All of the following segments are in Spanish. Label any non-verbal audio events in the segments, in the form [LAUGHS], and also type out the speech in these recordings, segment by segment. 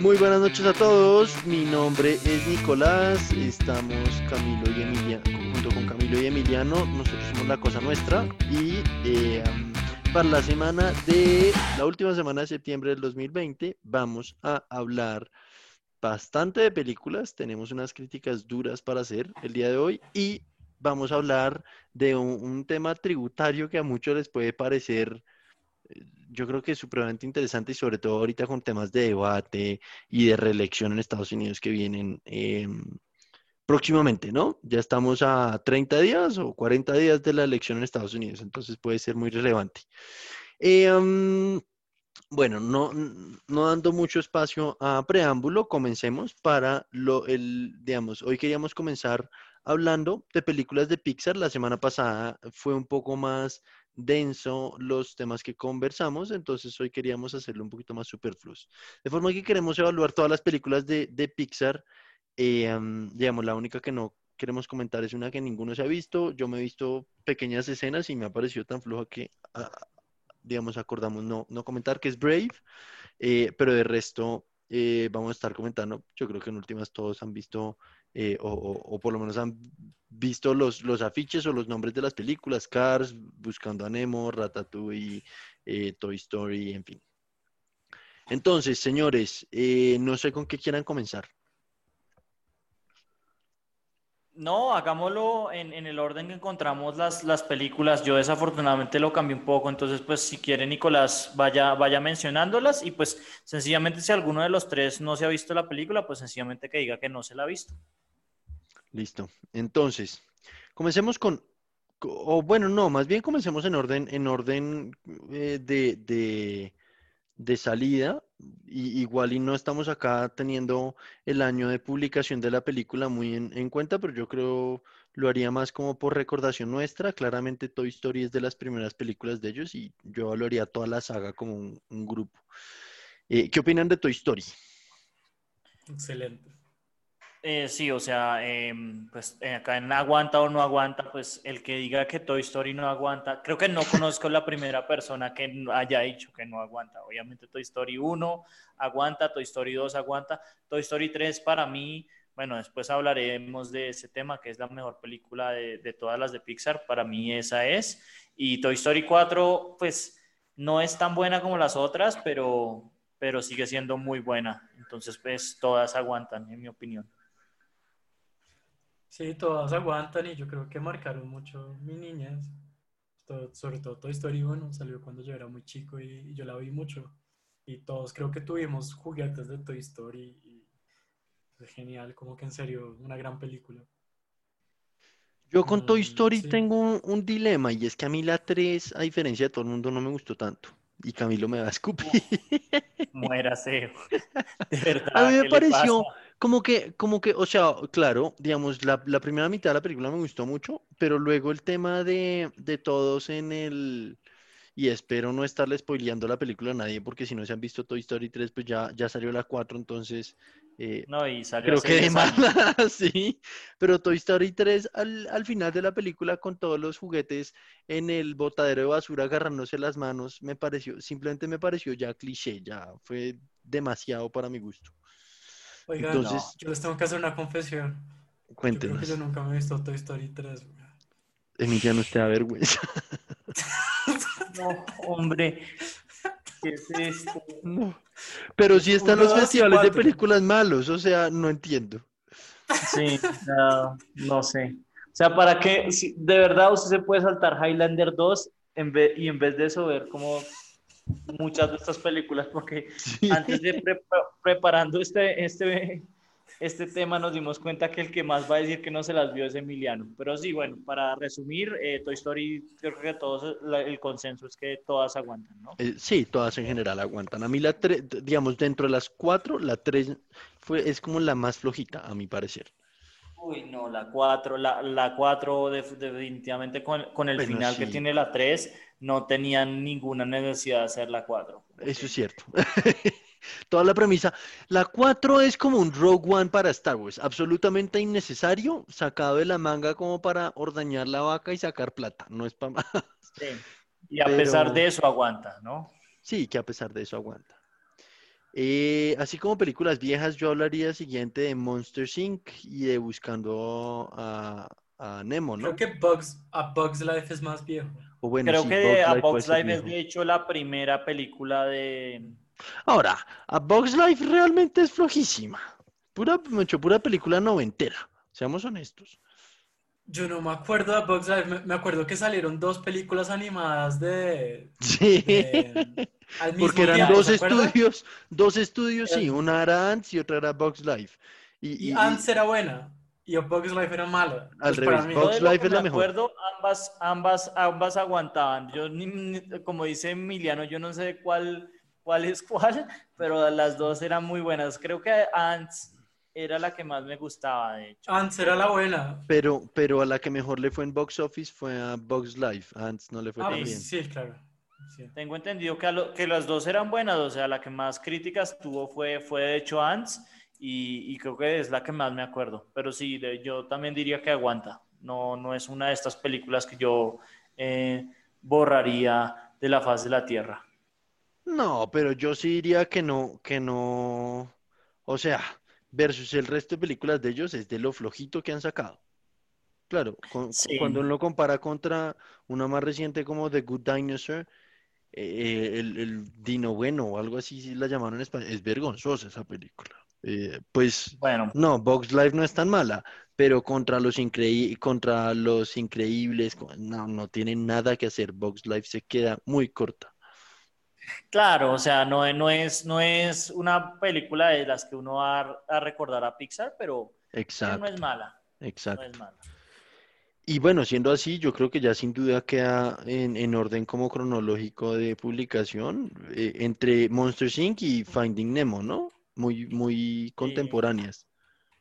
Muy buenas noches a todos. Mi nombre es Nicolás. Estamos Camilo y Emilia, junto con Camilo y Emiliano. Nosotros somos La Cosa Nuestra. Y eh, para la semana de la última semana de septiembre del 2020, vamos a hablar bastante de películas. Tenemos unas críticas duras para hacer el día de hoy. Y vamos a hablar de un, un tema tributario que a muchos les puede parecer yo creo que es supremamente interesante y sobre todo ahorita con temas de debate y de reelección en Estados Unidos que vienen em, próximamente, ¿no? Ya estamos a 30 días o 40 días de la elección en Estados Unidos, entonces puede ser muy relevante. Em, bueno, no, no dando mucho espacio a preámbulo, comencemos para lo, el, digamos, hoy queríamos comenzar hablando de películas de Pixar. La semana pasada fue un poco más denso los temas que conversamos, entonces hoy queríamos hacerlo un poquito más superfluos. De forma que queremos evaluar todas las películas de, Pixar. Eh, digamos, la única que no queremos comentar es una que ninguno se ha visto. Yo me he visto pequeñas escenas y me ha parecido tan floja que, ah, digamos, acordamos no, no comentar, que es Brave, eh, pero de resto eh, vamos a estar comentando. Yo creo que en últimas todos han visto eh, o, por lo menos han visto los, los afiches o los nombres de las películas, Cars, Buscando a Nemo, Ratatouille, eh, Toy Story, en fin. Entonces, señores, eh, no sé con qué quieran comenzar. No, hagámoslo en, el orden que encontramos las, las, películas. Yo desafortunadamente lo cambié un poco, entonces pues si quiere Nicolás vaya, vaya mencionándolas y pues sencillamente si alguno de los tres no se ha visto la película, pues sencillamente que diga que no se la ha visto. Listo. Entonces, comencemos con, o bueno, no, más bien comencemos en orden, en orden eh, de, de, salida. Y, igual y no estamos acá teniendo el año de publicación de la película muy en, cuenta, pero yo creo lo haría más como por recordación nuestra. Claramente Toy Story es de las primeras películas de ellos y yo lo haría toda la saga como un, grupo. Eh, ¿Qué opinan de Toy Story? Excelente. Eh, sí, o sea, em, pues eh, acá en aguanta o no aguanta, pues el que diga que Toy Story no aguanta, creo que no conozco la primera persona que haya dicho que no aguanta. Obviamente Toy Story 1 aguanta, Toy Story 2 aguanta, Toy Story 3 para mí, bueno, después hablaremos de ese tema, que es la mejor película de, de todas las de Pixar, para mí esa es. Y Toy Story 4, pues no es tan buena como las otras, pero, pero sigue siendo muy buena. Entonces, pues todas aguantan, en mi opinión. Sí, todas aguantan y yo creo que marcaron mucho mi niñez. sobre todo Toy Story 1 salió cuando yo era muy chico y, yo la vi mucho. Y todos creo que tuvimos juguetes de Toy Story y es genial, como que en serio, una gran película. Yo con Toy mm, Story tengo un, dilema y es que a mí la 3, a diferencia de todo el mundo, no me gustó tanto. Y Camilo me va a escupir. Muérase. [LAUGHS] De verdad. A mí me pareció, como que, como que, o sea, claro, digamos, la, primera mitad de la película me gustó mucho, pero luego el tema de, todos en el, y espero no estarle spoileando la película a nadie, porque si no se han visto Toy Story 3, pues ya, ya salió la 4, entonces... Eh, no, y salió creo que de mala, [LAUGHS] sí, pero Toy Story 3 al, al, final de la película con todos los juguetes en el botadero de basura agarrándose las manos, me pareció, simplemente me pareció ya cliché, ya fue demasiado para mi gusto. Oigan, Entonces, yo les tengo que hacer una confesión. Cuéntenos. Yo, creo que yo nunca me he visto Toy Story 3. Emiliano, usted da vergüenza. [LAUGHS] no, hombre. ¿Qué es esto? No. Pero sí están los festivales de películas malos, o sea, no entiendo. Sí, no, no sé. O sea, ¿para qué? de verdad usted se puede saltar Highlander 2 en vez, y en vez de eso ver cómo muchas de estas películas porque [LAUGHS] antes de preparando este, este, este tema nos dimos cuenta que el que más va a decir que no se las vio es Emiliano. Pero sí, bueno, para resumir, eh, Toy Story, creo que todos, el consenso es que todas aguantan, ¿no? Eh, sí, todas en general aguantan. A mí la tres, digamos, dentro de las cuatro, la tres fue, es como la más flojita, a mi parecer. Uy, no, la 4, la, la 4 definitivamente con, con el final que tiene la 3, no tenían ninguna necesidad de hacer la 4. Eso es cierto. [LAUGHS] Toda la premisa. La 4 es como un Rogue One para Star Wars, absolutamente innecesario, sacado de la manga como para ordañar la vaca y sacar plata, no es para más. Sí. Y a pesar de eso aguanta, ¿no? Sí, que a pesar de eso aguanta. Eh, así como películas viejas, yo hablaría siguiente de Monster Inc. y de Buscando a, a Nemo, ¿no? Creo que Bugs, a Bugs Life es más viejo. O bueno, Creo sí, que Bugs A Life ser Life es viejo. de hecho la primera película de... Ahora, A Bugs Life realmente es flojísima. Pura, mucho, pura película noventera. Seamos honestos. Yo no me acuerdo de Bugs Life. Me, me acuerdo que salieron dos películas animadas de... Sí. de- al [LAUGHS] mismo Porque eran tiempo, dos estudios, dos estudios, sí, una era Ants y otra era Bugs Life. Y, Y y- y- Ants era buena y Bugs Life era mala. Al Pues revés, mí- Bugs Life es la me mejor. acuerdo, ambas, ambas, ambas aguantaban. Yo, ni- ni- como dice Emiliano, yo no sé cuál, cuál es cuál, pero las dos eran muy buenas. Creo que Ants era la que más me gustaba, de hecho. Ants era la buena. pero, pero a la que mejor le fue en box office fue a Bugs Life. Ants no le fue Ah, tan pues bien. sí, claro. Sí. Tengo entendido que, a lo- que las dos eran buenas, o sea, la que más críticas tuvo fue, fue de hecho Ants y, y creo que es la que más me acuerdo. Pero sí, de- yo también diría que aguanta. No, no es una de estas películas que yo eh, borraría de la faz de la Tierra. No, pero yo sí diría que no, que no. O sea, versus el resto de películas de ellos es de lo flojito que han sacado. Claro, con- Sí. cuando uno lo compara contra una más reciente como The Good Dinosaur, eh, el, el Dino Bueno o algo así si la llamaron en español, es vergonzosa esa película. Eh, pues Bueno, no, Bugs Life no es tan mala, pero contra los increí contra los increíbles, no, no tiene nada que hacer. Bugs Life se queda muy corta. Claro, o sea, no, no, es, no es una película de las que uno va a, a recordar a Pixar, pero no es mala, no exacto. es mala. Y bueno, siendo así, yo creo que ya sin duda queda en, en orden como cronológico de publicación eh, entre Monsters Inc. y Finding Nemo, ¿no? Muy, muy contemporáneas.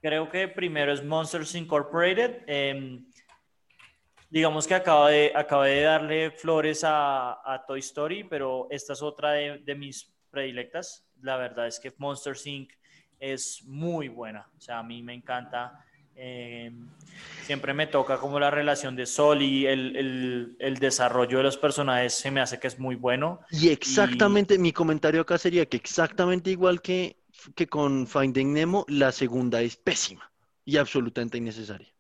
Creo que primero es Monsters Incorporated. em, digamos que acaba de, de darle flores a, a Toy Story, pero esta es otra de, mis predilectas. La verdad es que Monsters Inc. es muy buena. O sea, a mí me encanta. em, siempre me toca como la relación de Sol y el, el- el desarrollo de los personajes se me hace que es muy bueno. Y exactamente, mi comentario acá sería que exactamente igual que, que con Finding Nemo, la segunda es pésima y absolutamente innecesaria.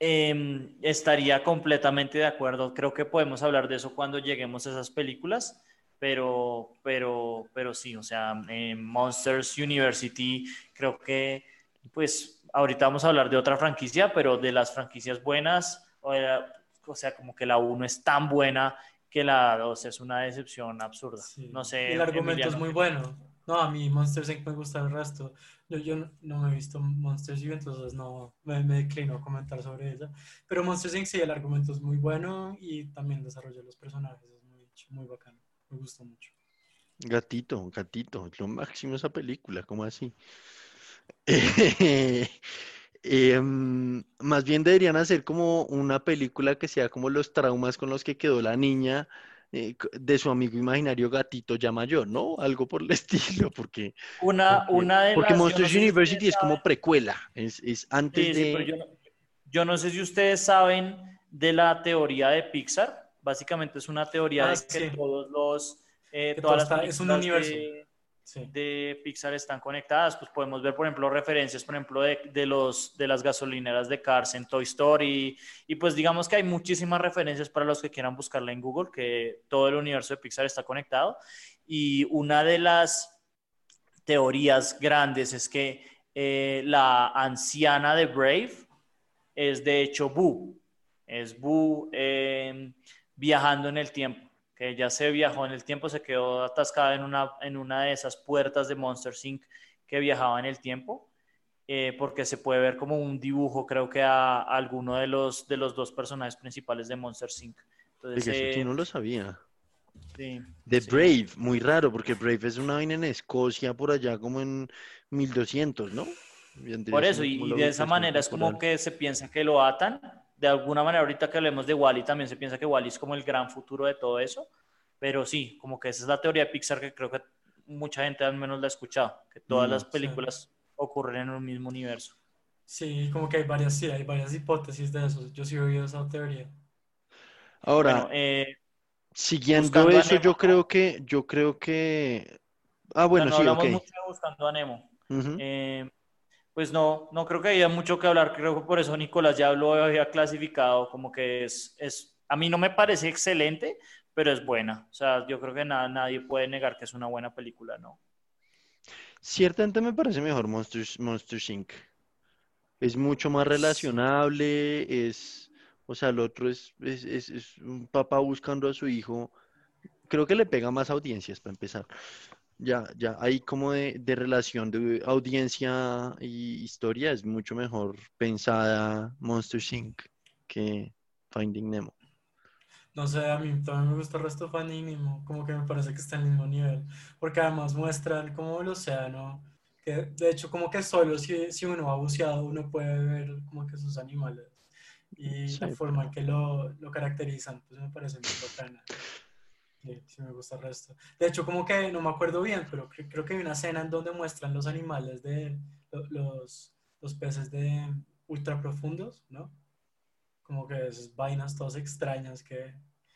Em, estaría completamente de acuerdo. Creo que podemos hablar de eso cuando lleguemos a esas películas, pero, pero, pero sí, o sea, em, Monsters University, creo que, pues, ahorita vamos a hablar de otra franquicia, pero de las franquicias buenas, o, o sea, como que la 1 es tan buena que la 2 es una decepción absurda. Sí. No sé. El argumento es Emiliano, muy ¿qué- bueno. No, a mí Monsters Inc. me gusta el resto. Yo, yo no- me he visto Monsters Inc., entonces no me, me declino a comentar sobre ella. Pero Monsters Inc. sí, el argumento es muy bueno y también el desarrollo de los personajes es muy, muy bacano. Me gustó mucho. Gatito, gatito, lo máximo esa película, ¿cómo así? [LAUGHS] Em, más bien deberían hacer como una película que sea como los traumas con los que quedó la niña eh, de su amigo imaginario gatito ya mayor, ¿no? Algo por el [LAUGHS] estilo, porque, Una, porque, una de porque las. yo no Monsters sé University es como precuela, es, es antes Sí, sí, de... pero yo no, yo no sé si ustedes saben de la teoría de Pixar. Básicamente es una teoría Ah, de que sí. todos los, eh, todas las es un universo. de, De Pixar están conectadas. Pues podemos ver, por ejemplo, referencias, por ejemplo, de, de los, de las gasolineras de Cars en Toy Story. Y pues digamos que hay muchísimas referencias para los que quieran buscarla en Google, que todo el universo de Pixar está conectado. Y una de las teorías grandes es que eh, la anciana de Brave es de hecho Boo. Es Boo eh, viajando en el tiempo. Que ella se viajó en el tiempo, se quedó atascada en una, en una de esas puertas de Monster Inc. que viajaba en el tiempo. eh, porque se puede ver como un dibujo, creo que a, a alguno de los, de los dos personajes principales de Monster Inc. Entonces, Oiga, eso eh, no lo sabía. sí, The sí. Brave, muy raro, porque Brave es una vaina en Escocia, por allá como en 1200, ¿no? Por eso, y, y de esa manera es como que se piensa que lo atan. De alguna manera, ahorita que hablemos de Wally, también se piensa que Wally es como el gran futuro de todo eso. Pero sí, como que esa es la teoría de Pixar que creo que mucha gente al menos la ha escuchado, que todas Mm, las sí. películas ocurren en un mismo universo. Sí, como que hay varias, sí, hay varias hipótesis de eso. Yo sí he oído esa teoría. Ahora, Bueno, eh, siguiendo eso, Nemo, yo creo que, yo creo que Ah, bueno, no sí, hablamos ok. mucho de Buscando a Nemo. Eh, pues no, no creo que haya mucho que hablar. Creo que por eso Nicolás ya lo había clasificado como que es, es, a mí no me parece excelente, pero es buena. O sea, yo creo que nada, nadie puede negar que es una buena película, ¿no? Ciertamente me parece mejor Monsters, Monsters Inc. Es mucho más relacionable, es, o sea, el otro es, es, es- es un papá buscando a su hijo. Creo que le pega más audiencias para empezar. Ya, ya, ahí como de, de relación de audiencia y historia es mucho mejor pensada Monsters Inc. que Finding Nemo. No sé, a mí también me gusta el resto de Finding Nemo, como que me parece que está al mismo nivel, porque además muestran como el océano, que de hecho como que solo si, si uno ha buceado uno puede ver como que sus animales y la Sí. forma en que lo, lo caracterizan, pues me parece muy bacana. Sí, sí me gusta el resto. De hecho, como que no me acuerdo bien, pero cre- creo que hay una escena en donde muestran los animales de lo- los, los peces de ultra profundos, ¿no? Como que esas vainas todas extrañas que...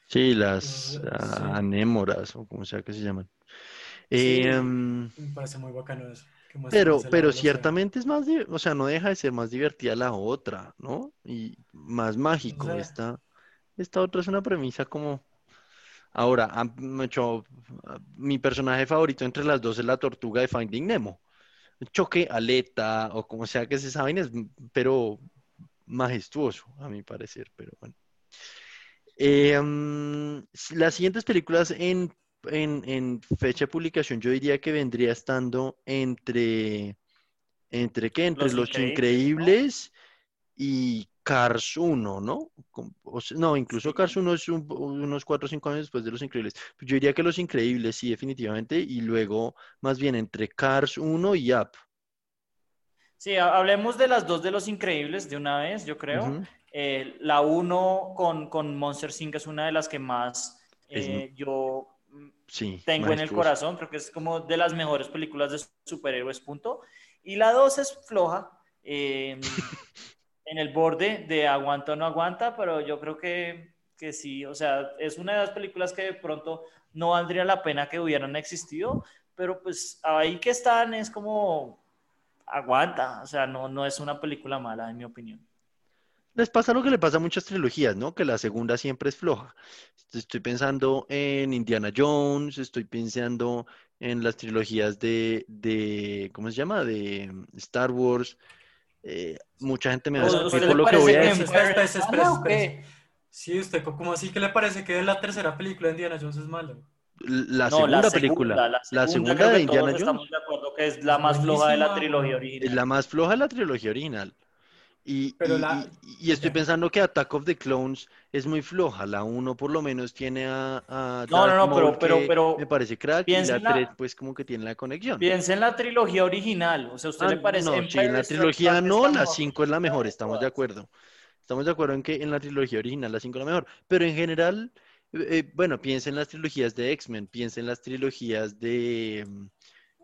Sí, las Eh, ah, sí. anémoras o como sea que se llaman. Sí. Em, Me parece muy bacano eso. Pero, pero ciertamente es más, o sea, no deja de ser más divertida la otra, ¿no? Y más mágico. sea. Esta, esta otra es una premisa como... Ahora, a- mi personaje favorito entre las dos es la tortuga de Finding Nemo. Choque, aleta o como sea que se saben, es, pero majestuoso, a mi parecer, pero bueno. Eh, s- las siguientes películas en, en, en fecha de publicación, yo diría que vendría estando entre, ¿entre qué? Entre Los Los Increíbles, Increíbles y Cars 1, ¿no? No, incluso. Cars 1 es un- unos 4 o 5 años después de Los Increíbles. Yo diría que Los Increíbles, sí, definitivamente, y luego más bien entre Cars 1 y Up. Sí, ha- hablemos de las dos de los increíbles de una vez, yo creo. Eh, la uno con, con Monster Inc. es una de las que más eh, yo mm, Sí, tengo en el corazón. Creo que es como de las mejores películas de superhéroes, punto. Y la dos es floja, eh, [LAUGHS] en el borde de aguanta o no aguanta, pero yo creo que, que sí. O sea, es una de las películas que de pronto no valdría la pena que hubieran existido, pero pues ahí que están es como aguanta. O sea, no, no es una película mala, en mi opinión. Les pasa lo que le pasa a muchas trilogías, ¿no? Que la segunda siempre es floja. Estoy pensando en Indiana Jones, estoy pensando en las trilogías de, de ¿cómo se llama? De Star Wars. Eh, mucha gente me va a ¿A Pues, discutir usted por lo que voy a decir. Sí, usted, ¿cómo así que le parece que la tercera película de Indiana Jones es mala? La No, segunda la película, segunda, la la segunda segunda creo de Indiana Jones, estamos de acuerdo que es la Es más floja de la trilogía weón. es original. la más floja de la trilogía original. Y, Pero y- la- y- y estoy pensando que Attack of the Clones es muy floja. La 1 por lo menos tiene a, a No, no, Darth no, pero- Maul, pero- pero me parece crack, y la en la- 3 pues como que tiene la conexión. Piensa en la trilogía original. O sea, ¿a usted Ah, le parece no, sí, en la trilogía no, la la mejor 5 es la mejor, estamos de acuerdo. Estamos de acuerdo en que en la trilogía original la 5 es la mejor. Pero en general, eh, eh, bueno, piensa en las trilogías de X-Men, piensa en las trilogías de... mm,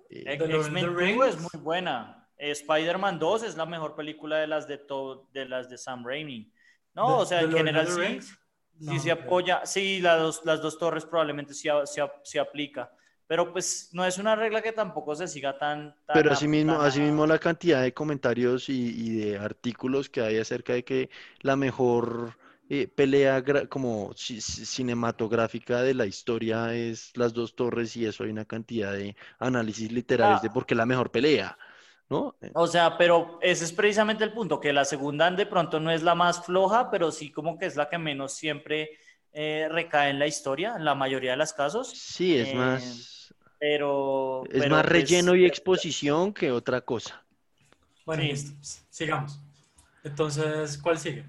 eh, X-Men the 2 Rings. es muy buena. Spider-Man 2 es la mejor película de las de, to- de las de Sam Raimi. No, The- o sea, en general sí, Rings. sí No, se apoya. Sí, las dos, las dos torres probablemente sí, a- sí aplica. Pero pues no es una regla que tampoco se siga tan... tan Pero asimismo, tan asimismo la cantidad de comentarios y, y de artículos que hay acerca de que la mejor eh, pelea como ci- ci- cinematográfica de la historia es Las Dos Torres y eso hay una cantidad de análisis literarios de Ah. por qué la mejor pelea, ¿no? Eh, O sea, pero ese es precisamente el punto, que la segunda de pronto no es la más floja, pero sí como que es la que menos siempre eh, recae en la historia, en la mayoría de los casos. Sí, es Eh, más, Pero... es pero, más pues, relleno y exposición que otra cosa. Bueno, Sí. listo. Sigamos. Entonces, ¿cuál sigue?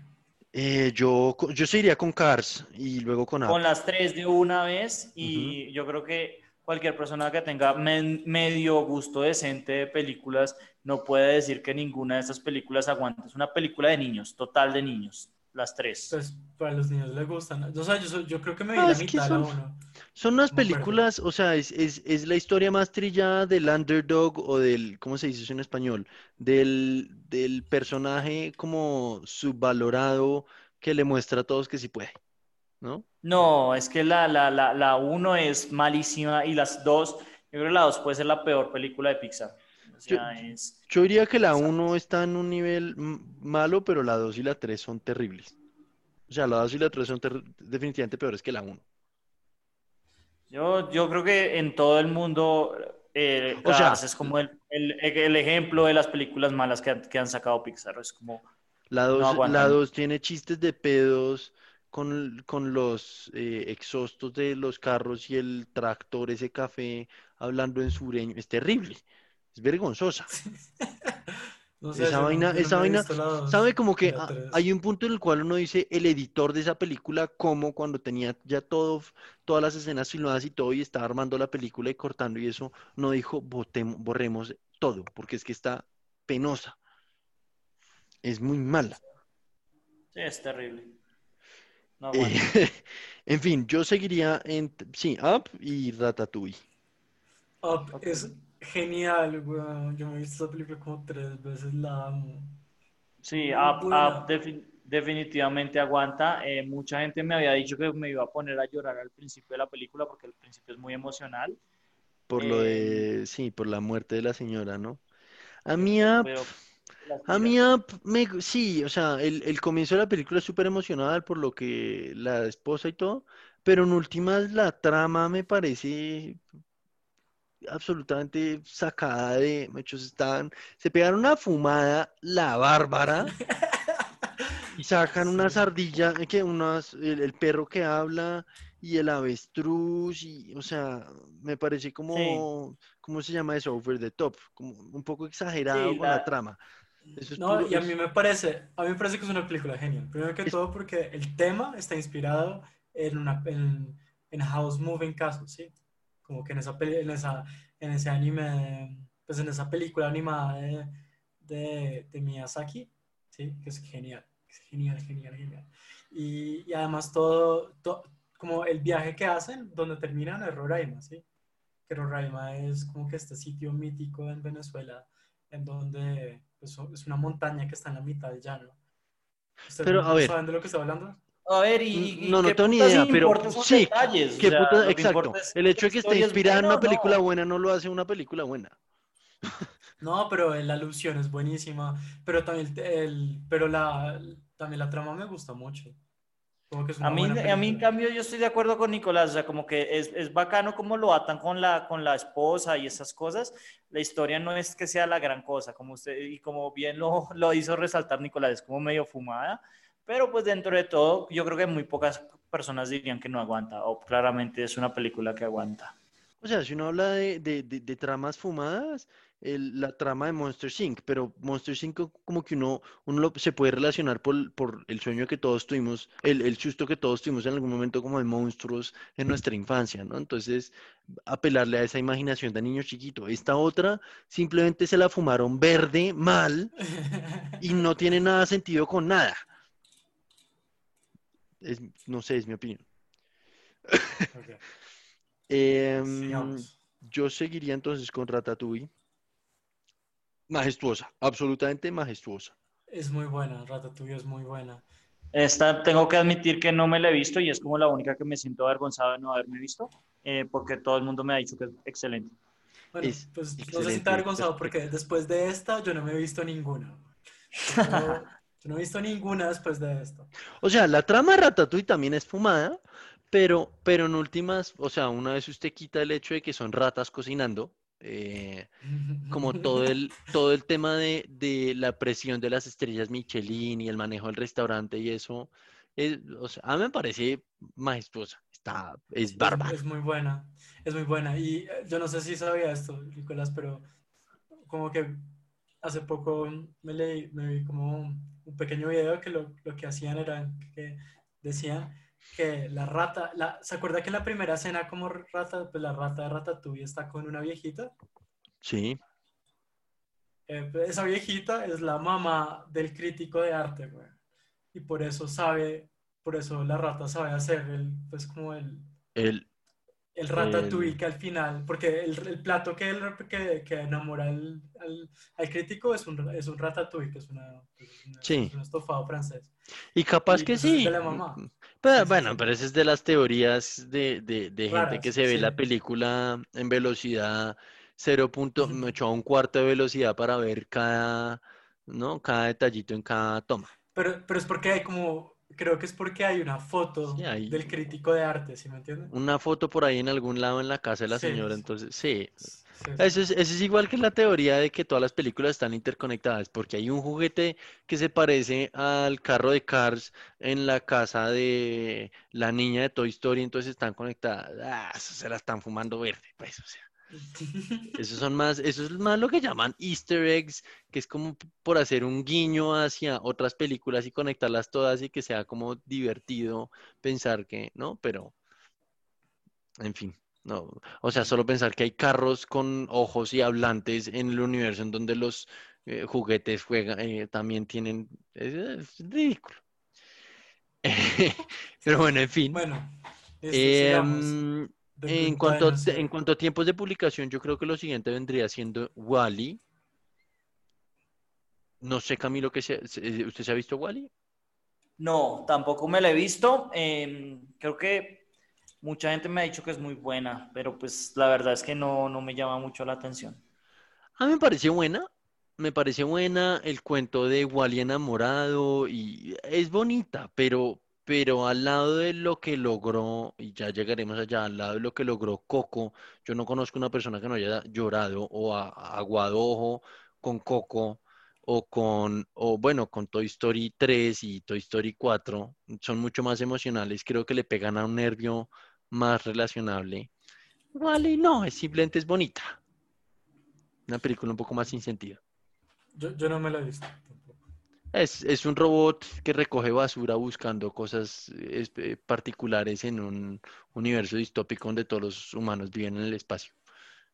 Eh, yo, yo seguiría con Cars y luego con con Up. las tres de una vez y yo creo que cualquier persona que tenga men- medio gusto decente de películas no puede decir que ninguna de estas películas aguanta. Es una película de niños, total de niños, las tres. Pues para los niños les gustan. O sea, yo, creo que me vi No, la mitad son- uno. Son unas No películas, o sea, es, es, es la historia más trillada del underdog o del, ¿cómo se dice eso en español? Del, del personaje como subvalorado que le muestra a todos que sí puede, ¿no? No, es que la, la, la, la uno es malísima y las dos, creo que la 2 puede ser la peor película de Pixar. O sea, es... Yo diría que la Exacto. 1 está en un nivel malo, pero la 2 y la 3 son terribles. O sea, la 2 y la 3 son definitivamente peores que la 1. Yo, yo creo que en todo el mundo eh, O sea- es como el, el- el ejemplo de las películas malas que han, que han sacado Pixar. Es como, La 2, aguantan. la 2 tiene chistes de pedos con, con los eh, exhaustos de los carros y el tractor, ese café, hablando en sureño. Es terrible. Es vergonzosa. [LAUGHS] No sé, Esa vaina- no esa vaina, la ¿Sabe? Como que hay un punto en el cual uno dice el editor de esa película, como cuando tenía ya todo, todas las escenas filmadas y todo, y estaba armando la película y cortando y eso, no dijo "Botemo- borremos todo, porque es que está penosa. Es muy mala. sí, es terrible. No Eh, [LAUGHS] en fin, yo seguiría en, sí, Up y Ratatouille. Up es genial, weón. Yo me he visto esa película como tres veces, la amo. Sí, Muy Up, buena. Up defi- definitivamente aguanta. Eh, mucha gente me había dicho que me iba a poner a llorar al principio de la película porque el principio es muy emocional. Por lo Eh, de, sí, por la muerte de la señora, ¿no? A mí Up, Pero a mí me, sí, o sea, el, el comienzo de la película es súper emocional por lo que la esposa y todo, pero en últimas la trama me parece absolutamente sacada de, muchos están, se pegaron una fumada, la bárbara, y [LAUGHS] sacan unas ardillas, eh, que unas, el, el perro que habla y el avestruz, y, o sea, me parece como, ¿cómo se llama eso? Over the top, como un poco exagerado Sí, con la la- trama. Eso es No, puro- y a mí me parece, a mí me parece que es una película genial. Primero que Es- todo porque el tema está inspirado en una en, en House Moving Castle, ¿sí? Como que en esa peli- en esa en ese anime, pues en esa película animada de, de, de Miyazaki, ¿sí? Que es genial, es genial, genial, genial. Y, y además todo, to- como el viaje que hacen, donde terminan es Roraima, ¿sí? Que Roraima es como que este sitio mítico en Venezuela en donde es una montaña que está en la mitad del llano. ¿Ustedes Pero, no a ver. saben de lo que estoy hablando? A ver, y, y No, tengo ni idea, pero sí, detalles? ¿qué O sea, puta- lo que exacto. es El hecho de que esté inspirada en una no. película buena no lo hace una película buena. No, pero la alusión es buenísima, pero también el- pero la, también la trama me gusta mucho. Como que es una A mí, buena a mí, en cambio, yo estoy de acuerdo con Nicolás, o sea, como que es, es bacano cómo lo atan con la, con la esposa y esas cosas. La historia no es que sea la gran cosa, como usted, y como bien lo, [LAUGHS] lo hizo resaltar Nicolás, es como medio fumada, pero pues dentro de todo, yo creo que muy pocas personas dirían que no aguanta, o claramente es una película que aguanta. O sea, si uno habla de, de- de- de tramas fumadas, el- la trama de Monster Inc., pero Monster Inc. como que uno, uno lo- se puede relacionar por, por el sueño que todos tuvimos, el, el susto que todos tuvimos en algún momento como de monstruos en nuestra infancia, ¿no? Entonces, apelarle a esa imaginación de niño chiquito. Esta otra simplemente se la fumaron verde, mal, y no [LAUGHS] tiene nada sentido con nada. Es- no sé, es mi opinión. [LAUGHS] Em, yo seguiría entonces con Ratatouille. Majestuosa, absolutamente majestuosa. Es muy buena, Ratatouille es muy buena. Esta tengo que admitir que no me la he visto y es como la única que me siento avergonzado de no haberme visto, eh, porque todo el mundo me ha dicho que es excelente. Bueno, Es pues no sé si excelente, está avergonzado porque después de esta yo no me he visto ninguna. Yo no, yo no he visto ninguna después de esta. O sea, la trama de Ratatouille también es fumada, pero, pero en últimas, o sea, una vez usted quita el hecho de que son ratas cocinando, eh, [LAUGHS] como todo el, todo el tema de, de la presión de las estrellas Michelin y el manejo del restaurante y eso, es- o sea, a mí me parece majestuosa, está, es Es, bárbara. es muy buena, es muy buena. Y eh, yo no sé si sabía esto, Nicolás, pero como que hace poco me leí, me vi como un pequeño video que lo, lo que hacían era que decían que la rata, la, ¿se acuerda que en la primera escena como rata, pues la rata de Ratatouille está con una viejita? Sí, Eh, pues, esa viejita es la mamá del crítico de arte, güey. Y por eso sabe, por eso la rata sabe hacer el, pues como el, el, El ratatouille que al final, porque el, el plato que, el- que, que enamora al, al, al crítico es un, es un ratatouille, que es, una, es una- Sí. es un estofado francés. Y capaz Y que pues es sí. de la mamá. Pero, bueno, pero esa es de las teorías de, de, de gente que se ve la película en velocidad 0.8 a un cuarto de velocidad para ver cada, ¿no? Cada detallito en cada toma. Pero, pero es porque hay como, creo que es porque hay una foto Sí, hay- del crítico de arte, ¿sí me entiendes? Una foto por ahí en algún lado en la casa de la Sí, señora, entonces, sí. Sí. Eso es, eso es igual que la teoría de que todas las películas están interconectadas, porque hay un juguete que se parece al carro de Cars en la casa de la niña de Toy Story, entonces están conectadas. Ah, eso se la están fumando verde, pues, o sea. [LAUGHS] Esos son más, eso es más lo que llaman Easter eggs, que es como por hacer un guiño hacia otras películas y conectarlas todas y que sea como divertido pensar que, ¿no? Pero, en fin, no. O sea, solo pensar que hay carros con ojos y hablantes en el universo en donde los eh, juguetes juegan, eh, también tienen, es, es ridículo. [LAUGHS] Pero bueno, en fin. Bueno, sigamos. Em, en cuanto, a, en cuanto a tiempos de publicación, yo creo que lo siguiente vendría siendo Wally. No sé, Camilo, que se- se- ¿usted se ha visto Wally? No, tampoco me la he visto. Eh, creo que mucha gente me ha dicho que es muy buena, pero pues la verdad es que no, no me llama mucho la atención. A mí me pareció buena, me pareció buena el cuento de Wally enamorado y es bonita, pero, pero al lado de lo que logró, y ya llegaremos allá, al lado de lo que logró Coco, yo no conozco una persona que no haya llorado o aguado ojo con Coco o con, o bueno, con Toy Story 3 y Toy Story 4, son mucho más emocionales, creo que le pegan a un nervio más relacionable. Wally no, es simplemente es bonita. Una película un poco más sin sentido. Yo, yo no me la he visto tampoco. Es, es un robot que recoge basura buscando cosas eh, particulares en un universo distópico donde todos los humanos viven en el espacio.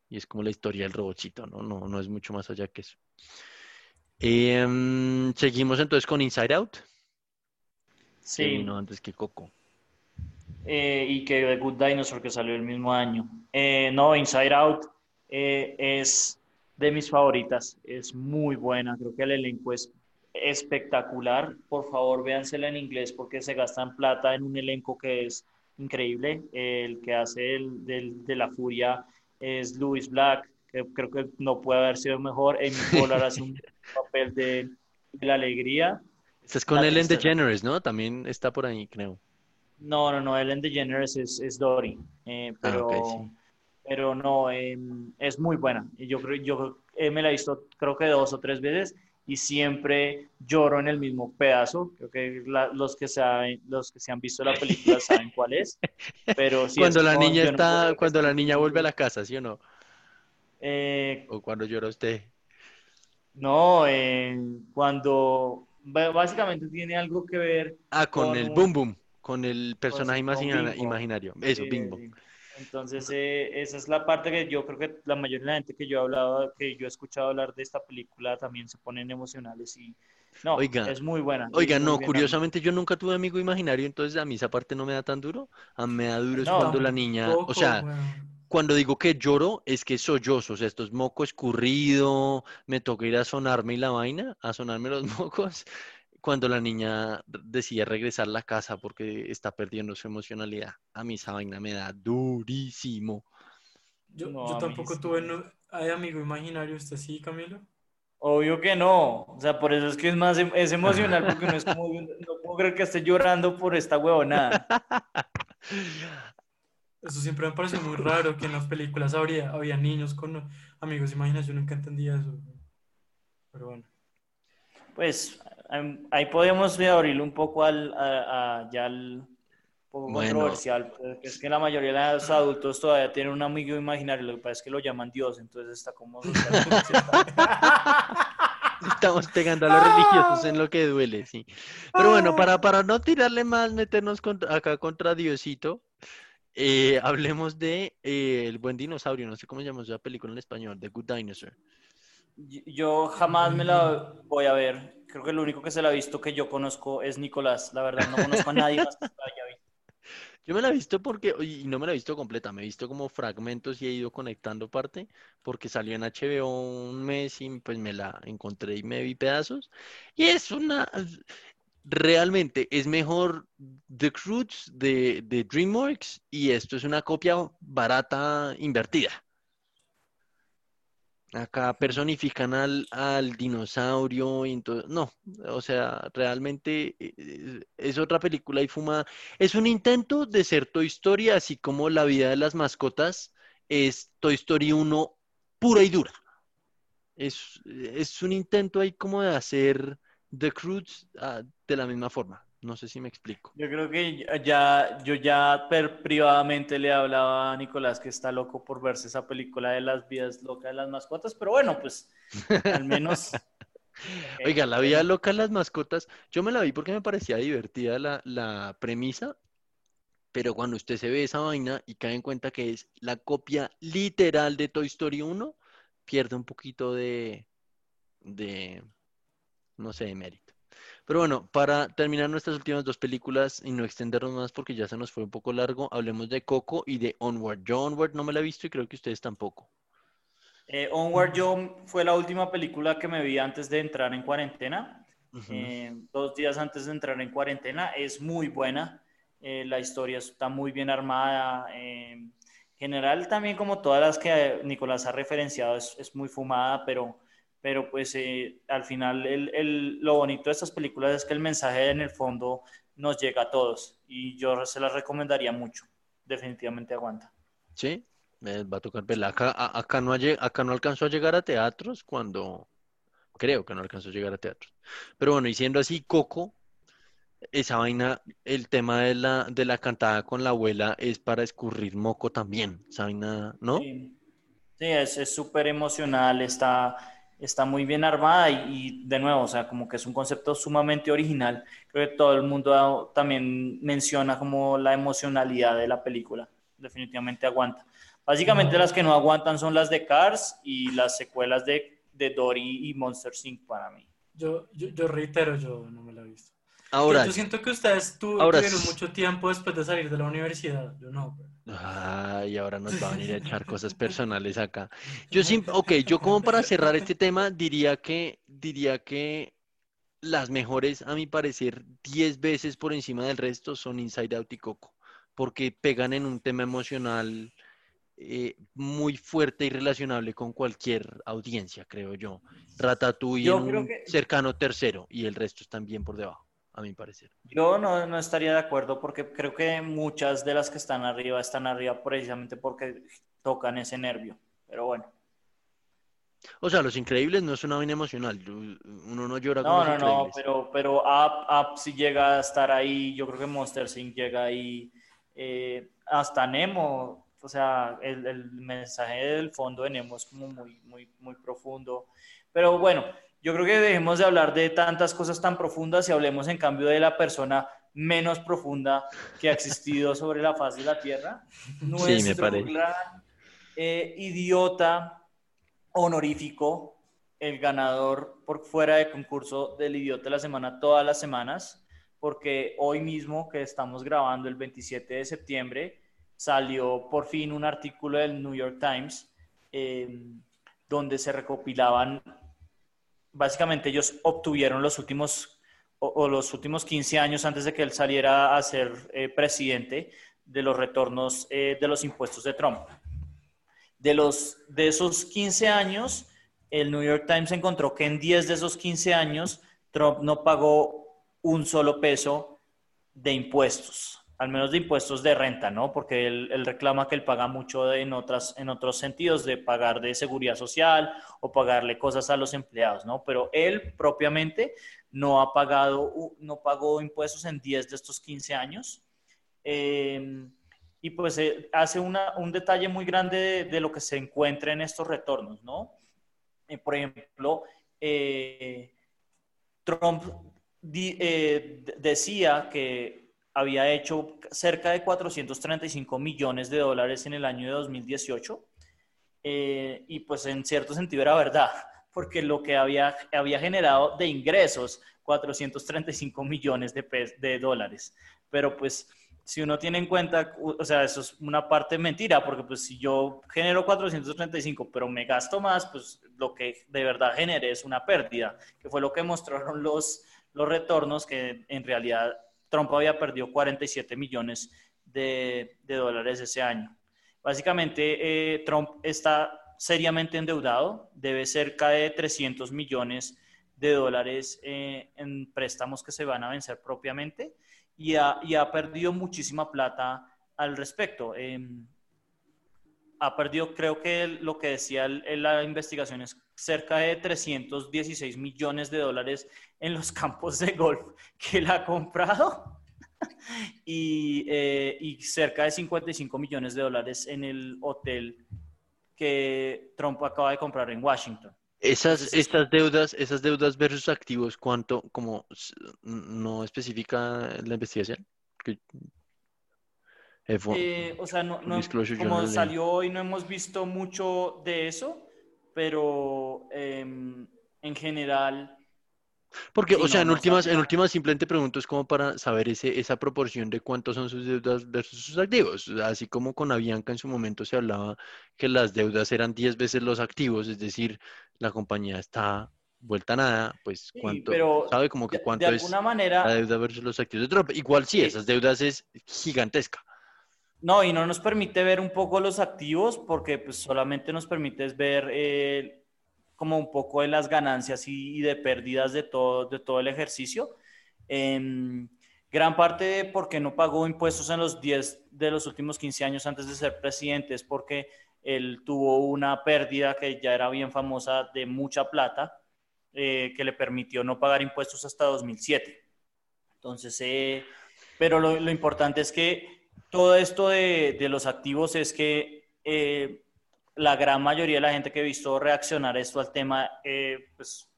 Y es como la historia del robotcito, ¿no? No, no es mucho más allá que eso. Em, seguimos entonces con Inside Out. que Sí, vino antes que Coco. Eh, y que The Good Dinosaur que salió el mismo año. Eh, no, Inside Out eh, es de mis favoritas, es muy buena, creo que el elenco es espectacular. Por favor, véansela en inglés porque se gastan plata en un elenco que es increíble. El que hace el, del- de la furia es Louis Black, que creo que no puede haber sido mejor. Amy [LAUGHS] Poehler hace un papel de, de la alegría. Estás con La Ellen. DeGeneres, ¿no? También está por ahí, creo. No, no, no, Ellen DeGeneres es, es Dory, eh, Ah, pero, sí. pero no, eh, es muy buena. Yo creo, yo eh, me la he visto creo que dos o tres veces y siempre lloro en el mismo pedazo. Creo que la- los que saben, los que se han visto la película [LAUGHS] saben cuál es. Pero sí Cuando es la niña no está, cuando la niña vuelve a la casa, ¿sí o no? Eh, O cuando llora usted. no, eh, cuando básicamente tiene algo que ver Ah, con Con el Boom Boom, con el personaje con imagina- Bimbo. imaginario. Eso, Sí, Bimbo. sí. Entonces, eh, esa es la parte que yo creo que la mayoría de la gente que yo he hablado, que yo he escuchado hablar de esta película también se ponen emocionales y no, Oiga, es muy buena. Oiga, muy no, bien curiosamente yo nunca tuve amigo imaginario, entonces a mí esa parte no me da tan duro. A mí me da duro es cuando la niña, o Tampoco, sea, cuando digo que lloro es que sollozo, o sea, esto es moco escurrido, me toca ir a sonarme y la vaina, a sonarme los [LAUGHS] mocos, cuando la niña decide regresar a la casa porque está perdiendo su emocionalidad. A mí esa vaina me da durísimo. Yo, No, tampoco tuve no- ¿Hay amigo imaginario? ¿Usted sí, Camilo? Obvio que no, o sea, por eso es que es más, em- es emocional porque no es como, [LAUGHS] no puedo creer que esté llorando por esta huevonada. Eso siempre me pareció muy raro que en las películas habría, había niños con amigos imaginatorios. Yo nunca entendía eso. Pero bueno. Pues ahí podemos abrirlo un poco al, a, a- ya al poco Bueno. controversial, pues, que es que la mayoría de los adultos todavía tienen un amigo imaginario, lo que pasa es que lo llaman Dios, entonces está como... [LAUGHS] Estamos pegando a los religiosos en lo que duele, sí. Pero bueno, para, para no tirarle más, meternos contra- acá contra Diosito, eh, hablemos de eh, El Buen Dinosaurio, no sé cómo se llama esa película en español, The Good Dinosaur. Yo jamás me la voy a ver, creo que el único que se la ha visto que yo conozco es Nicolás, la verdad no conozco a nadie más que la haya visto. [LAUGHS] Yo me la he visto porque, y no me la he visto completa, me he visto como fragmentos y he ido conectando parte, porque salió en HBO un mes y pues me la encontré y me vi pedazos. Y es una, realmente es mejor The Croods de, de DreamWorks y esto es una copia barata invertida. Acá personifican al, al dinosaurio y entonces, no, o sea, realmente eh, es otra película y fuma. Es un intento de ser Toy Story, así como la vida de las mascotas es Toy Story 1 pura y dura. Es, es un intento ahí como de hacer The Cruz ah, de la misma forma. No sé si me explico. Yo creo que ya, yo ya privadamente le hablaba a Nicolás que está loco por verse esa película de las vidas locas de las mascotas, pero bueno, pues al menos. [LAUGHS] Oiga, la vida loca de las mascotas, yo me la vi porque me parecía divertida la, la premisa, pero cuando usted se ve esa vaina y cae en cuenta que es la copia literal de Toy Story 1, pierde un poquito de, de no sé, de mérito. Pero bueno, para terminar nuestras últimas dos películas y no extendernos más porque ya se nos fue un poco largo, hablemos de Coco y de Onward. Yo Onward no me la he visto y creo que ustedes tampoco. Eh, Onward yo fue la última película que me vi antes de entrar en cuarentena. Eh, dos días antes de entrar en cuarentena. Es muy buena. Eh, la historia está muy bien armada. en general también como todas las que Nicolás ha referenciado es, es muy fumada, pero pero pues eh, al final el, lo bonito de estas películas es que el mensaje en el fondo nos llega a todos y yo se las recomendaría mucho, definitivamente aguanta. Sí, me va a tocar verla. Acá, acá, no, acá no alcanzó a llegar a teatros cuando, creo que no alcanzó a llegar a teatros. Pero bueno, y siendo así, Coco, esa vaina, el tema de la, de la cantada con la abuela es para escurrir moco también, esa vaina, ¿no? Sí, sí es súper emocional, está está muy bien armada y, de nuevo, o sea, como que es un concepto sumamente original. Creo que todo el mundo también menciona como la emocionalidad de la película. Definitivamente aguanta. Básicamente las que no aguantan son las de Cars y las secuelas de, de Dory y Monster Inc. para mí. Yo, yo, yo reitero, yo no me la he visto. Ahora, yo, siento que ustedes tuvieron mucho tiempo después de salir de la universidad. Yo no. Ay, ahora nos van a venir a echar cosas [LAUGHS] personales acá. Yo sí, ok, yo como para cerrar este tema diría que, diría que las mejores, a mi parecer, 10 veces por encima del resto son Inside Out y Coco, porque pegan en un tema emocional eh, muy fuerte y relacionable con cualquier audiencia, creo yo. Ratatouille en un cercano tercero y el resto están bien por debajo a mi parecer. Yo no, no, estaría de acuerdo porque creo que muchas de las que están arriba están arriba precisamente porque tocan ese nervio, pero bueno. O sea, Los Increíbles no es una vaina emocional, uno no llora con no, No, no, pero, pero Up, Up sí llega a estar ahí, yo creo que Monster Inc. llega ahí, eh, hasta Nemo, o sea, el, el mensaje del fondo de Nemo es como muy, muy, muy profundo, pero bueno, yo creo que dejemos de hablar de tantas cosas tan profundas y hablemos en cambio de la persona menos profunda que ha existido [LAUGHS] sobre la faz de la Tierra. Nuestro gran eh, idiota honorífico, el ganador por fuera de concurso del idiota de la semana todas las semanas, porque hoy mismo que estamos grabando el 27 de septiembre, salió por fin un artículo del New York Times eh, donde se recopilaban básicamente ellos obtuvieron los últimos, o, los últimos 15 años antes de que él saliera a ser eh, presidente de los retornos eh, de los impuestos de Trump. De, los, de esos 15 años, el New York Times encontró que en 10 de esos 15 años Trump no pagó un solo peso de impuestos al menos de impuestos de renta, ¿no? Porque él, reclama que él paga mucho en, otras, en otros sentidos, de pagar de seguridad social o pagarle cosas a los empleados, ¿no? Pero él propiamente no ha pagado, no pagó impuestos en 10 de estos 15 años. Em, y pues eh, hace una, un detalle muy grande de, lo que se encuentra en estos retornos, ¿no? Eh, por ejemplo, eh, Trump decía que había hecho cerca de 435 millones de dólares en el año de 2018. Eh, y pues en cierto sentido era verdad, porque lo que había, había generado de ingresos, 435 millones de, de dólares. Pero pues si uno tiene en cuenta, o sea, eso es una parte mentira, porque pues si yo genero 435, pero me gasto más, pues lo que de verdad genere es una pérdida, que fue lo que mostraron los, los retornos, que en realidad Trump había perdido 47 millones de, dólares ese año. Básicamente, eh, Trump está seriamente endeudado, debe cerca de 300 millones de dólares eh, en préstamos que se van a vencer propiamente y ha, ha perdido muchísima plata al respecto. Em, ha perdido, creo que lo que decía la investigación es cerca de 316 millones de dólares en los [LAUGHS] campos de golf que él ha comprado [LAUGHS] y, eh, y cerca de 55 millones de dólares en el hotel que Trump acaba de comprar en Washington. Esas, estas deudas, esas deudas versus activos, ¿cuánto, como no especifica la investigación? Eh, o sea, no, como salió hoy no hemos visto mucho de eso, pero em, en general porque, o sea, en últimas, en últimas simplemente pregunto es como para saber ese, esa proporción de cuántos son sus deudas versus sus activos. Así como con Avianca en su momento se hablaba que las deudas eran 10 veces los activos, es decir, la compañía está vuelta a nada, pues cuánto, sabe como que cuánto de, alguna es manera, la deuda versus los activos de Trump. Igual sí, esas deudas es gigantesca. No, y no nos permite ver un poco los activos porque pues solamente nos permite ver eh, como un poco de las ganancias y, de pérdidas de todo, de todo el ejercicio. Em, gran parte de por qué no pagó impuestos en los 10 de los últimos 15 años antes de ser presidente es porque él tuvo una pérdida que ya era bien famosa de mucha plata eh, que le permitió no pagar impuestos hasta 2007. Entonces, eh, pero lo, importante es que todo esto de, de los activos es que eh, la gran mayoría de la gente que he visto reaccionar esto al tema, eh, pues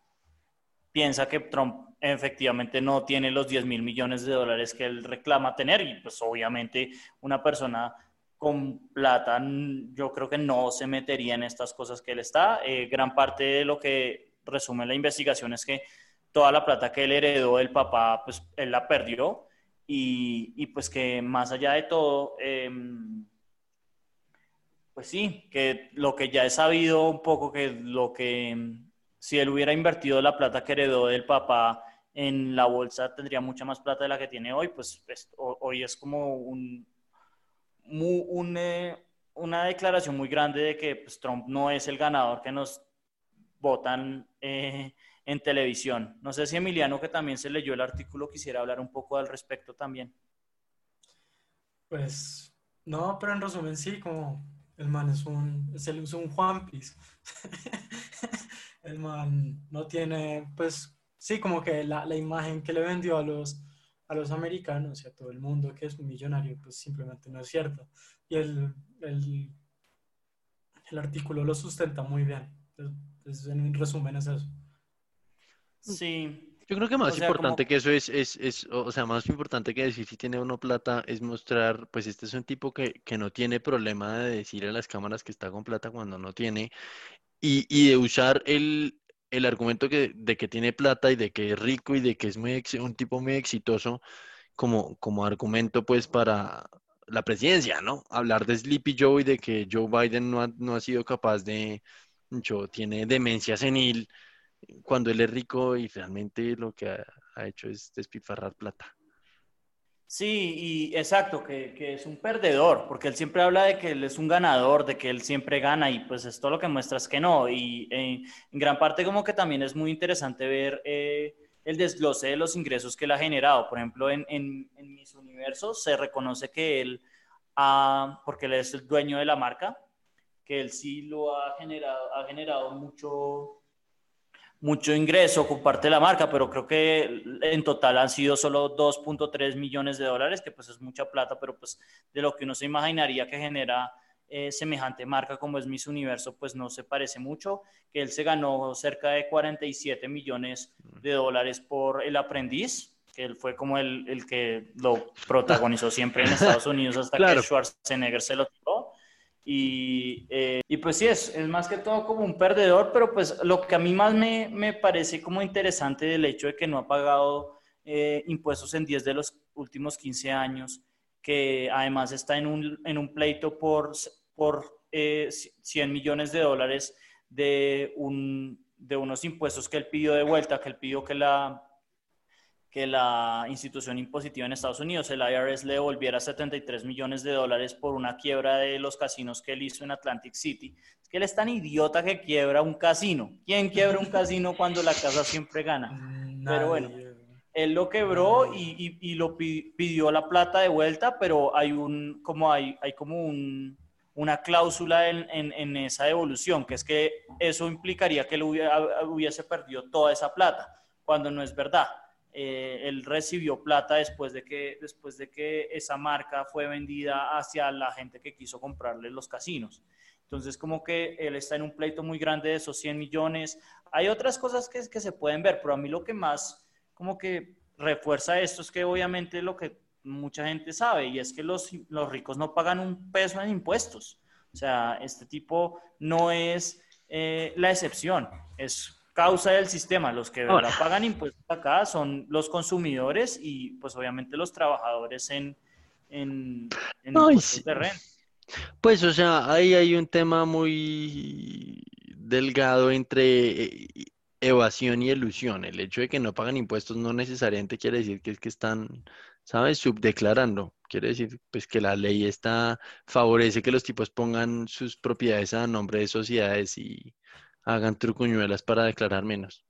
piensa que Trump efectivamente no tiene los 10 mil millones de dólares que él reclama tener y pues obviamente una persona con plata yo creo que no se metería en estas cosas que él está. Eh, gran parte de lo que resume la investigación es que toda la plata que él heredó del papá, pues él la perdió y, pues que más allá de todo... Eh, pues sí, que lo que ya he sabido un poco que lo que si él hubiera invertido la plata que heredó del papá en la bolsa tendría mucha más plata de la que tiene hoy, pues, hoy es como un, eh, una declaración muy grande de que pues, Trump no es el ganador que nos votan eh, en televisión. No sé si Emiliano, que también se leyó el artículo, quisiera hablar un poco al respecto también. Pues no, pero en resumen sí, como el man es un, es, el, un Juan [LAUGHS] el man no tiene, pues, sí, como que la, la, imagen que le vendió a los, a los americanos y a todo el mundo que es un millonario, pues simplemente no es cierto. Y el, el, el artículo lo sustenta muy bien. Es, en resumen es eso. Sí, yo creo que más importante que eso es, es, es, o sea, más importante que decir si tiene uno plata es mostrar, pues este es un tipo que, que no tiene problema de decir a las cámaras que está con plata cuando no tiene y, y de usar el, el argumento que, de que tiene plata y de que es rico y de que es muy un tipo muy exitoso como, como argumento pues para la presidencia, ¿no? Hablar de Sleepy Joe y de que Joe Biden no ha, no ha sido capaz de, yo, tiene demencia senil cuando él es rico y realmente lo que ha, hecho es despilfarrar plata. Sí, y exacto, que, que, es un perdedor, porque él siempre habla de que él es un ganador, de que él siempre gana, y pues esto lo que muestra es que no. Y eh, en gran parte como que también es muy interesante ver eh, el desglose de los ingresos que él ha generado. Por ejemplo, en, en, en mis universos se reconoce que él, ha, porque él es el dueño de la marca, que él sí lo ha generado, ha generado mucho mucho ingreso con parte de la marca, pero creo que en total han sido solo 2.3 millones de dólares, que pues es mucha plata, pero pues de lo que uno se imaginaría que genera eh, semejante marca como es Miss Universo, pues no se parece mucho, que él se ganó cerca de 47 millones de dólares por El Aprendiz, que él fue como el, el que lo protagonizó siempre en Estados Unidos hasta que Schwarzenegger se lo tiró. Y, eh, y, pues sí, es, es, más que todo como un perdedor, pero pues lo que a mí más me, me parece como interesante del hecho de que no ha pagado eh, impuestos en 10 de los últimos 15 años que además está en un, en un pleito por, por 100 eh, millones de dólares de, un, de unos impuestos que él pidió de vuelta, que él pidió que la, que la institución impositiva en Estados Unidos, el IRS, le devolviera 73 millones de dólares por una quiebra de los casinos que él hizo en Atlantic City. Es que él es tan idiota que quiebra un casino. ¿Quién quiebra un casino cuando la casa siempre gana? [LAUGHS] Pero bueno, él lo quebró y, y, lo pidió la plata de vuelta, pero hay un, como hay, hay como un, una cláusula en, en, esa devolución, que es que eso implicaría que él hubiese perdido toda esa plata, cuando no es verdad. Eh, él recibió plata después de, que, después de que esa marca fue vendida hacia la gente que quiso comprarle los casinos. Entonces, como que él está en un pleito muy grande de esos 100 millones. Hay otras cosas que, que se pueden ver, pero a mí lo que más como que refuerza esto es que obviamente lo que mucha gente sabe y es que los, los ricos no pagan un peso en impuestos. O sea, este tipo no es eh, la excepción, es causa del sistema. Los que verdad pagan impuestos acá son los consumidores y pues obviamente los trabajadores en, en, en de renta. Pues o sea, ahí hay un tema muy delgado entre eh, evasión y elusión. El hecho de que no pagan impuestos no necesariamente quiere decir que es que están ¿sabes? Subdeclarando. Quiere decir, pues, que la ley está, favorece que los tipos pongan sus propiedades a nombre de sociedades y hagan trucuñuelas para declarar menos.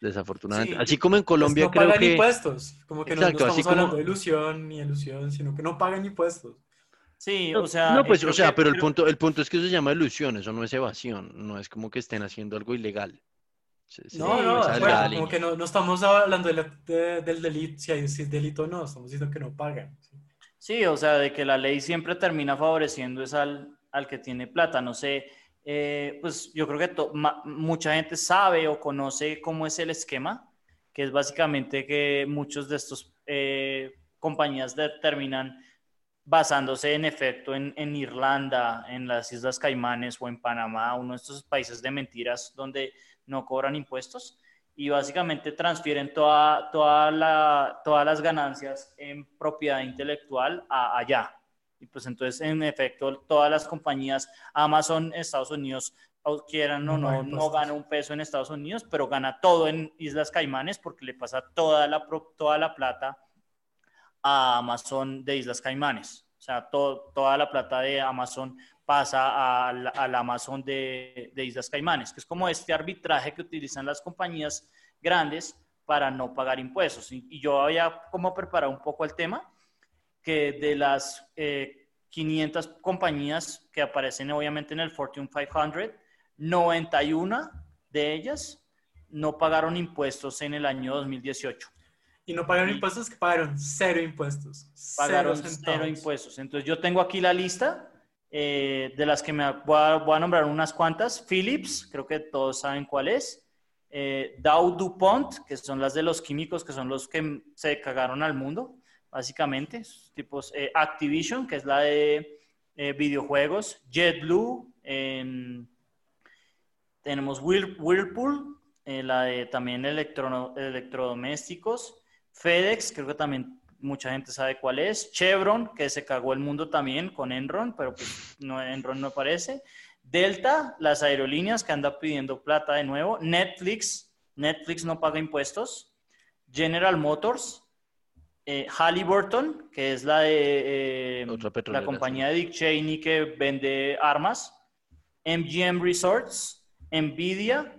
Desafortunadamente. así como en Colombia no creo pagan impuestos. Como que no, estamos hablando de ilusión ni ilusión, sino que no pagan impuestos. Sí, o sea. No, pues, o sea, pero el punto, el punto es que eso se llama ilusión, eso no es evasión, no es como que estén haciendo algo ilegal no, no, como que no, no, estamos hablando del delito, si hay delito o no, estamos diciendo que no pagan. ¿sí? o sea, de que la ley siempre termina favoreciendo es al, al que tiene plata, no sé, eh, pues yo creo que mucha gente sabe o conoce cómo es el esquema, que es básicamente que muchos de estos eh, compañías terminan basándose en efecto en, Irlanda, en las Islas Caimanes o en Panamá, uno de estos países de mentiras donde no cobran impuestos y básicamente transfieren toda, toda la, todas las ganancias en propiedad intelectual allá. Y pues entonces, en efecto, todas las compañías, Amazon, Estados Unidos, quieran o no, no gana un peso en Estados Unidos, pero gana todo en Islas Caimanes porque le pasa toda la, toda la plata a Amazon de Islas Caimanes. O sea, toda la plata de Amazon pasa al, al Amazon de, de, Islas Caimanes, que es como este arbitraje que utilizan las compañías grandes para no pagar impuestos. Y, yo había como preparado un poco el tema, que de las 500 eh, compañías que aparecen obviamente en el Fortune 500, 91 de ellas no pagaron impuestos en el año 2018. Y no pagaron impuestos, que pagaron cero impuestos. Pagaron cero impuestos. Entonces yo tengo aquí la lista eh, de las que me voy a, nombrar unas cuantas. Philips, creo que todos saben cuál es. Eh, Dow DuPont, que son las de los químicos, que son los que se cagaron al mundo, básicamente. Tipos eh, Activision, que es la de videojuegos. JetBlue. tenemos Whirlpool, la de también electrodomésticos. FedEx, creo que también mucha gente sabe cuál es. Chevron, que se cagó el mundo también con Enron, pero pues no, Enron no aparece. Delta, las aerolíneas que anda pidiendo plata de nuevo. Netflix, Netflix no paga impuestos. General Motors, eh, Halliburton, que es la de eh, la compañía de Dick Cheney que vende armas. MGM Resorts, Nvidia,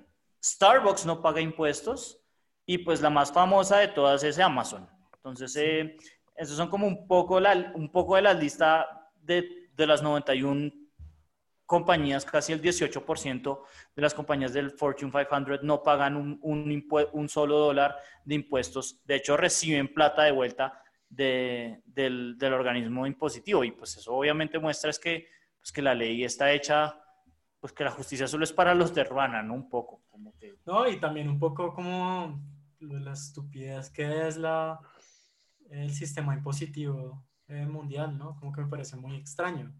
Starbucks no paga impuestos. Y pues la más famosa de todas es Amazon. Entonces, eh, esos son como un poco, la, un poco de la lista de, de las 91 compañías, casi el 18% de las compañías del Fortune 500 no pagan un, un, un, solo dólar de impuestos. De hecho, reciben plata de vuelta de, del, del, organismo impositivo. Y pues eso obviamente muestra es que, pues que la ley está hecha, pues que la justicia solo es para los de Ruana, ¿no? Un poco. Como que... No, y también un poco como la estupidez que es la, el sistema impositivo eh, mundial, ¿no? Como que me parece muy extraño.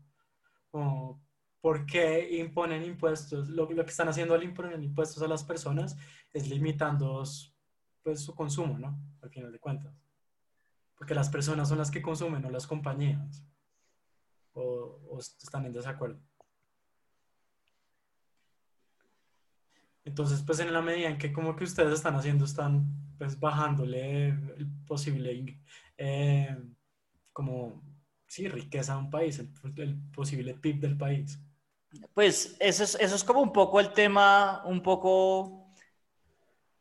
Como, ¿por qué imponen impuestos? Lo, que están haciendo al imponer impuestos a las personas es limitando pues, su consumo, ¿no? Al final de cuentas. Porque las personas son las que consumen, no las compañías. ¿O, o están en desacuerdo? Entonces, pues en la medida en que como que ustedes están haciendo, están pues bajándole el posible, eh, como, sí, riqueza a un país, el, el, posible PIB del país. Pues eso es, eso es como un poco el tema, un poco,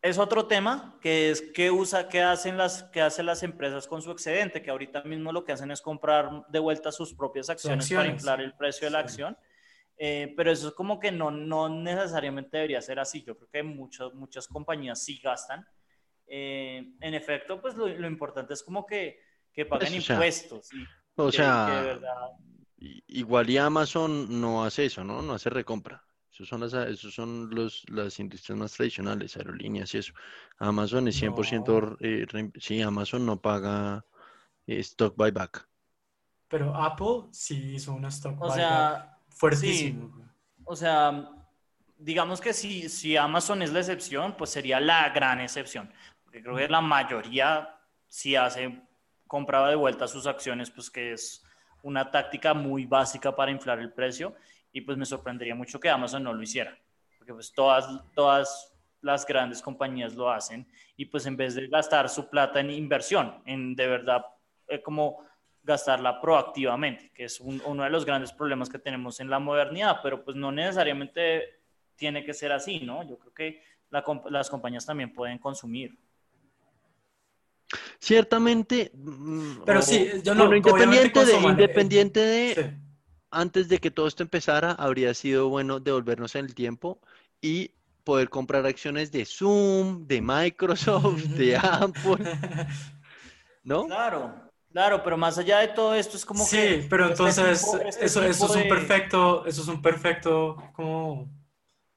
es otro tema, que es qué usa, qué hacen las, qué hacen las empresas con su excedente, que ahorita mismo lo que hacen es comprar de vuelta sus propias acciones, para inflar el precio de la acción. Eh, pero eso es como que no, no necesariamente debería ser así. Yo creo que muchas muchas compañías sí gastan. Eh, en efecto, pues lo, importante es como que, que paguen impuestos. o sea, igual y Amazon no hace eso, ¿no? No hace recompra. Esos son, las, esos son los, las industrias más tradicionales, aerolíneas y eso. Amazon es 100%, eh, sí, Amazon no paga stock buyback. Pero Apple sí hizo una stock buyback. O sea, Fuertísimo. o sea, digamos que si, si Amazon es la excepción, pues sería la gran excepción. Porque creo que la mayoría si hace, compraba de vuelta sus acciones, pues que es una táctica muy básica para inflar el precio. Y pues me sorprendería mucho que Amazon no lo hiciera. Porque pues todas, todas las grandes compañías lo hacen. Y pues en vez de gastar su plata en inversión, en de verdad eh, como gastarla proactivamente, que es uno de los grandes problemas que tenemos en la modernidad, pero pues no necesariamente tiene que ser así, ¿no? Yo creo que las compañías también pueden consumir. Ciertamente, mm, pero sí, yo no, independiente de, independiente de antes de que todo esto empezara, habría sido bueno devolvernos en el tiempo y poder comprar acciones de Zoom, de Microsoft, de [LAUGHS] Apple, ¿no? Claro, Claro, pero más allá de todo esto es como que... Sí, pero este entonces este eso, eso es un perfecto, eso es un perfecto, ¿cómo,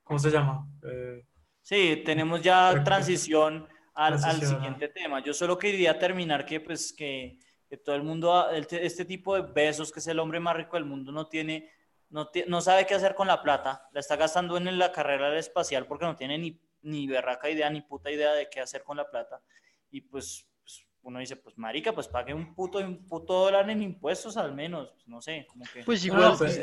cómo se llama? Eh, sí, tenemos ya transición al, al, siguiente tema. Yo solo quería terminar que pues que, que todo el mundo, este tipo de besos, que es el hombre más rico del mundo, no tiene, no, no sabe qué hacer con la plata, la está gastando en la carrera espacial porque no tiene ni, ni berraca idea, ni puta idea de qué hacer con la plata. Y pues uno dice, pues marica, pues pague un puto, un puto dólar en impuestos al menos, pues, no sé, como que... Pues igual, pues,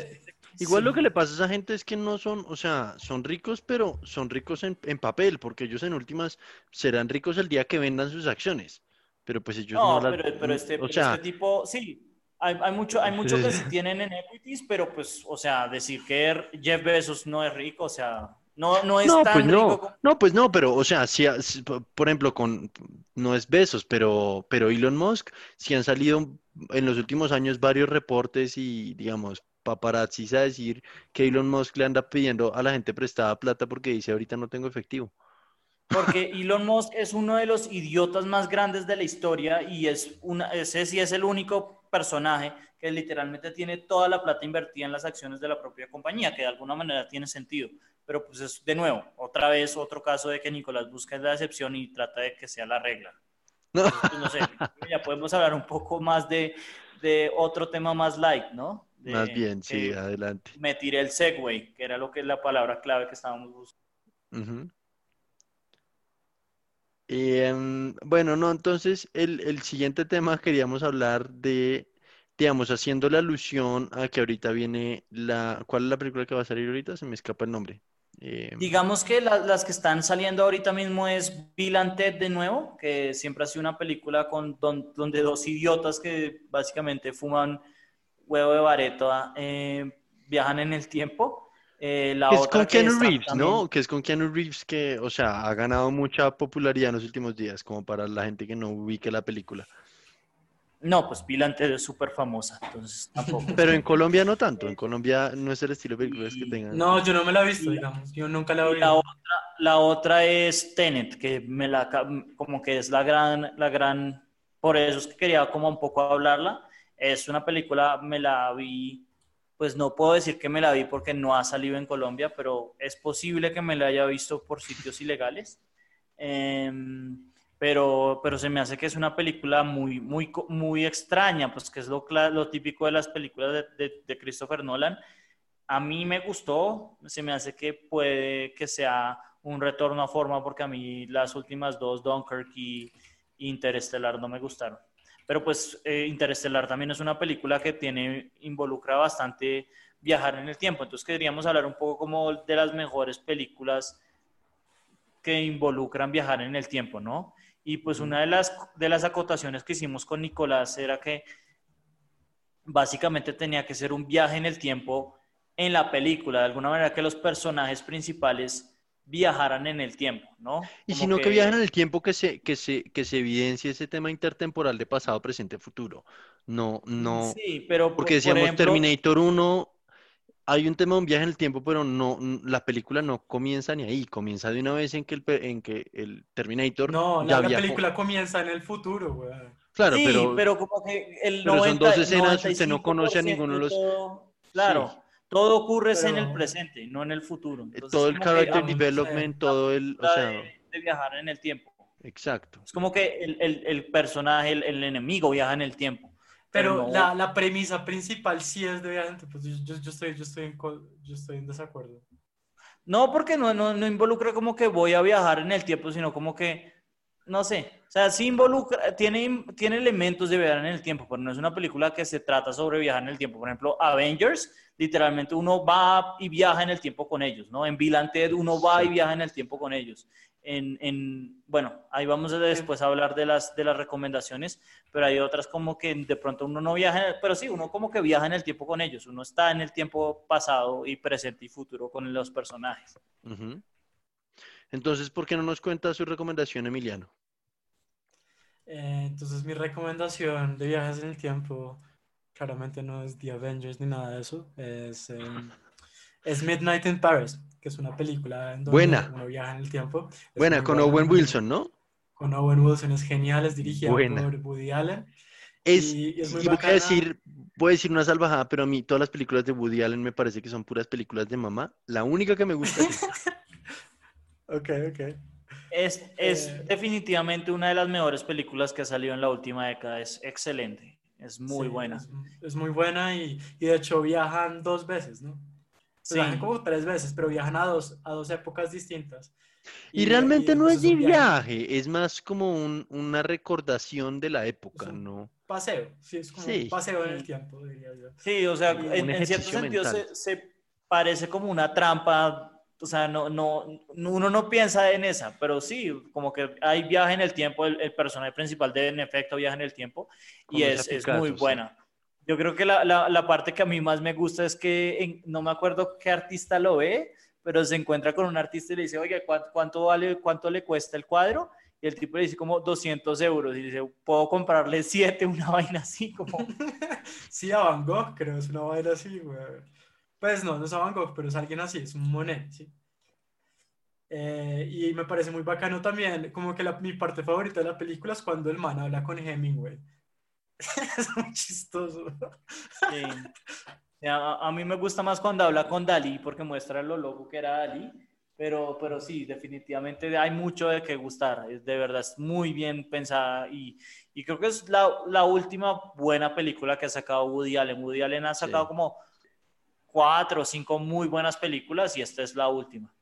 igual lo que le pasa a esa gente es que no son, o sea, son ricos, pero son ricos en, papel, porque ellos en últimas serán ricos el día que vendan sus acciones, pero pues ellos no... no pero, pero, este, este, tipo, sí, hay, hay, mucho, hay [LAUGHS] mucho que sí tienen en equities, pero pues, o sea, decir que Jeff Bezos no es rico, o sea, no, no es no, tan pues no, no, pues no, pero, o sea, si, por ejemplo, con, no es besos, pero, pero Elon Musk, si han salido en los últimos años varios reportes y, digamos, paparazzis a decir que Elon Musk le anda pidiendo a la gente prestada plata porque dice ahorita no tengo efectivo. Porque [LAUGHS] Elon Musk es uno de los idiotas más grandes de la historia y es una, ese sí es el único personaje que literalmente tiene toda la plata invertida en las acciones de la propia compañía, que de alguna manera tiene sentido pero pues es de nuevo, otra vez otro caso de que Nicolás busca la excepción y trata de que sea la regla. [LAUGHS] No, pues, sé, ya podemos hablar un poco más de, de otro tema más light, ¿no? Más bien, sí, adelante. Me tiré el segue, que era lo que es la palabra clave que estábamos buscando. Em, bueno, no, entonces el, el siguiente tema queríamos hablar de digamos, haciendo la alusión a que ahorita viene la... ¿Cuál es la película que va a salir ahorita? Se me escapa el nombre. Eh, Digamos que las que están saliendo ahorita mismo es Bill and Ted de nuevo, que siempre ha sido una película con, donde dos idiotas que básicamente fuman huevo de bareto eh, viajan en el tiempo. Eh, la es con Keanu Reeves, ¿no? Que es con Keanu Reeves que, o sea, ha ganado mucha popularidad en los últimos días, como para la gente que no ubique la película. No, pues Pilante es súper famosa, entonces tampoco. Pero en Colombia no tanto, en Colombia no es el estilo de películas que tengan. No, yo no me la he visto, digamos, yo nunca la he visto. La otra, la otra es Tenet, que me la, como que es la gran, la gran, por eso es que quería como un poco hablarla. Es una película, me la vi, pues no puedo decir que me la vi porque no ha salido en Colombia, pero es posible que me la haya visto por sitios ilegales. Eh, pero, pero se me hace que es una película muy, muy, muy extraña, pues que es lo, lo típico de las películas de, de, Christopher Nolan. A mí me gustó, se me hace que puede que sea un retorno a forma, porque a mí las últimas dos, Dunkirk y Interestelar, no me gustaron. Pero pues eh, Interestelar también es una película que tiene, involucra bastante viajar en el tiempo. Entonces queríamos hablar un poco como de las mejores películas que involucran viajar en el tiempo, ¿no? Y pues una de las, de las acotaciones que hicimos con Nicolás era que básicamente tenía que ser un viaje en el tiempo en la película, de alguna manera que los personajes principales viajaran en el tiempo, ¿no? Y si no que... viajan en el tiempo que se, que se, que se evidencie ese tema intertemporal de pasado, presente, futuro. No, no. Sí, pero porque decíamos Terminator 1, hay un tema de un viaje en el tiempo, pero no, la película no comienza ni ahí, comienza de una vez en que el, en que el Terminator. No, la, película comienza en el futuro, güey. Claro, sí, pero, pero como que el pero son dos escenas, usted no conoce a ninguno de los. Claro. Todo ocurre en el presente, no en el futuro. todo el character development, todo el... O sea... de, viajar en el tiempo. Exacto. Es como que el, el, el personaje, el, enemigo viaja en el tiempo. Pero, la, la, premisa principal sí es de viajar en tiempo. Yo, yo, estoy, yo, estoy, en, yo estoy en desacuerdo. No, porque no, no, no involucra como que voy a viajar en el tiempo, sino como que no sé, o sea, sí involucra, tiene, tiene elementos de viajar en el tiempo, pero no es una película que se trata sobre viajar en el tiempo. Por ejemplo, Avengers, literalmente uno va y viaja en el tiempo con ellos, ¿no? En Bill uno va y viaja en el tiempo con ellos. En, en, bueno, ahí vamos a después a hablar de las, de las recomendaciones, pero hay otras como que de pronto uno no viaja, pero sí, uno como que viaja en el tiempo con ellos, uno está en el tiempo pasado y presente y futuro con los personajes. Entonces, ¿por qué no nos cuenta su recomendación, Emiliano? Eh, entonces, mi recomendación de viajes en el tiempo claramente no es The Avengers ni nada de eso. Es, em, es Midnight in Paris, que es una película en donde buena. uno viaja en el tiempo. buena, con Owen Wilson, ¿no? Con Owen Wilson, es genial, es dirigida por Woody Allen. Es, y, es muy voy, a decir, voy a decir una salvajada, pero a mí todas las películas de Woody Allen me parece que son puras películas de mamá. La única que me gusta es [LAUGHS] ok, ok. Es, es eh, definitivamente una de las mejores películas que ha salido en la última década. Es excelente. Es muy buena. Es, muy buena y, y, de hecho viajan dos veces, ¿no? Sí. Viajan como tres veces, pero viajan a dos, a dos épocas distintas. Y, realmente no es de viaje, es más como un, una recordación de la época, ¿no? Paseo, sí, es como un paseo en el tiempo, diría yo. Sí, o sea, en, en, cierto sentido se, se, parece como una trampa o sea, no, no, uno no piensa en esa, pero sí, como que hay viaje en el tiempo, el, personaje principal de en efecto viaja en el tiempo y es, es, muy buena. Yo creo que la, la, la, parte que a mí más me gusta es que no me acuerdo qué artista lo ve, pero se encuentra con un artista y le dice, oye, ¿cuánto, vale, cuánto le cuesta el cuadro? Y el tipo le dice como 200 euros y dice, ¿puedo comprarle siete? [LAUGHS] Una vaina así como... [LAUGHS] sí, a Van Gogh creo, es una vaina así, güey. Pues no, no es a Van Gogh, pero es alguien así, es un Monet, ¿sí? Eh, y me parece muy bacano también, como que la, mi parte favorita de la película es cuando el man habla con Hemingway. [LAUGHS] es muy chistoso. A, a, mí me gusta más cuando habla con Dalí, porque muestra lo loco que era Dalí. Pero, pero sí, definitivamente hay mucho de que gustar. Es, de verdad, es muy bien pensada y, y creo que es la, la, última buena película que ha sacado Woody Allen. Woody Allen ha sacado como cuatro o cinco muy buenas películas y esta es la última.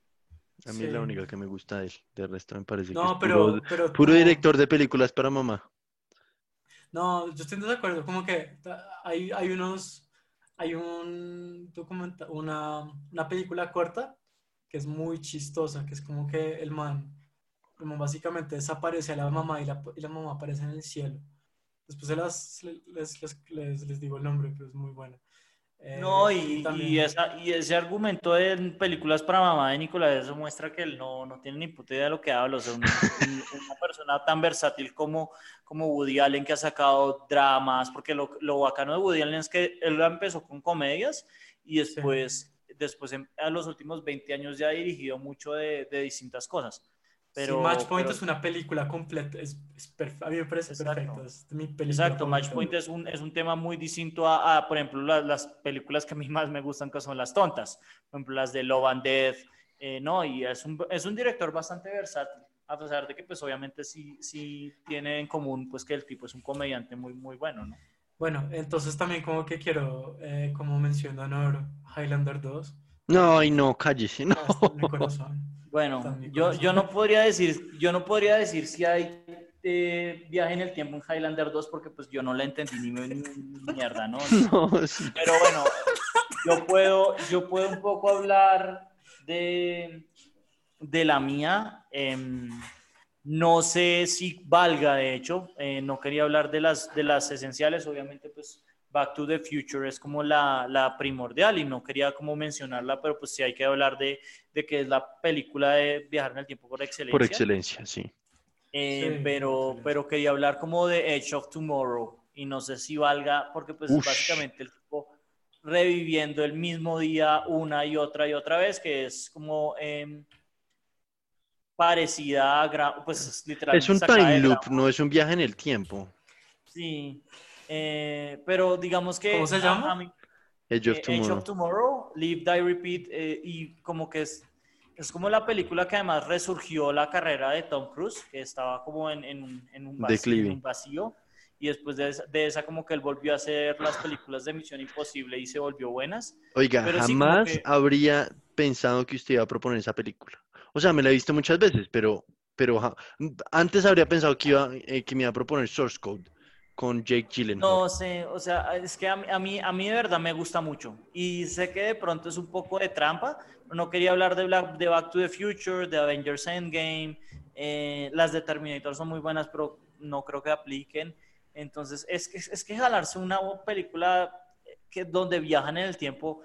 A mí es la única que me gusta de él. De resto me parece que es puro, puro director de películas para mamá. No, yo estoy de acuerdo. Como que hay, hay unos. Hay un documental, una, una película corta que es muy chistosa, que es como que el man, como básicamente desaparece a la mamá y la, y la mamá aparece en el cielo. Después les, les, les, les, digo el nombre, pero es muy bueno. Eh, no, y, y, esa, y, ese argumento en películas para mamá de Nicolás, eso muestra que él no, no tiene ni puta idea de lo que habla. O sea, una, persona tan versátil como, como Woody Allen que ha sacado dramas, porque lo, lo bacano de Woody Allen es que él empezó con comedias y después, después a los últimos 20 años ya ha dirigido mucho de, de distintas cosas. Pero, Match Point es una película completa, es, es a mí me parece perfecto. Es mi película exacto, Match Point es un, es un tema muy distinto a, a por ejemplo, las, las, películas que a mí [LAUGHS] más me gustan, que son las tontas. Por ejemplo, las de Love and Death, eh, ¿no? Y es un, es un director bastante versátil, a pesar de que, pues, obviamente sí, sí tiene en común, pues, que el tipo es un comediante muy, muy bueno, ¿no? Bueno, entonces también como que quiero, eh, como mencionó Honor, Highlander 2. No, y no, cállese, no. Corazón. [LAUGHS] Bueno, yo, yo no [LAUGHS] podría decir, yo no podría decir si hay eh, viaje en el tiempo en Highlander 2 porque pues yo no la entendí ni, ni- ni mierda, ¿no? [LAUGHS] No, sí. Pero bueno, yo puedo, yo puedo un poco hablar de, de la mía. em, no sé si valga, de hecho, eh, no quería hablar de las, de las esenciales, obviamente pues Back to the Future es como la, la primordial y no quería como mencionarla, pero pues sí hay que hablar de, de que es la película de viajar en el tiempo por excelencia. Por excelencia, sí. Eh, Sí, pero, pero quería hablar como de Edge of Tomorrow y no sé si valga porque pues Ush. básicamente el tipo reviviendo el mismo día una y otra y otra vez que es como em, parecida a pues literalmente Es un time loop, no es un viaje en el tiempo. sí Eh, pero digamos que ¿Cómo se a- llama? a mí- Edge of eh, Edge Tomorrow. of Tomorrow, Live, Die, Repeat, eh, y como que es, es como la película que además resurgió la carrera de Tom Cruise, que estaba como en, en un, en un vacío, en un vacío, y después de esa, de esa como que él volvió a hacer las películas de Misión Imposible y se volvió buenas. Oiga, Pero sí, jamás que- habría pensado que usted iba a proponer esa película. O sea, me la he visto muchas veces, pero, pero ja- antes habría pensado que iba, eh, que me iba a proponer Source Code con Jake Gyllenhaal. No sé, o sea, es que a mí, a mí, a mí de verdad me gusta mucho. Y sé que de pronto es un poco de trampa. No quería hablar de, Black, de Back to the Future, de Avengers Endgame. eh, las de Terminator son muy buenas, pero no creo que apliquen. Entonces, es que, es que jalarse una película que, donde viajan en el tiempo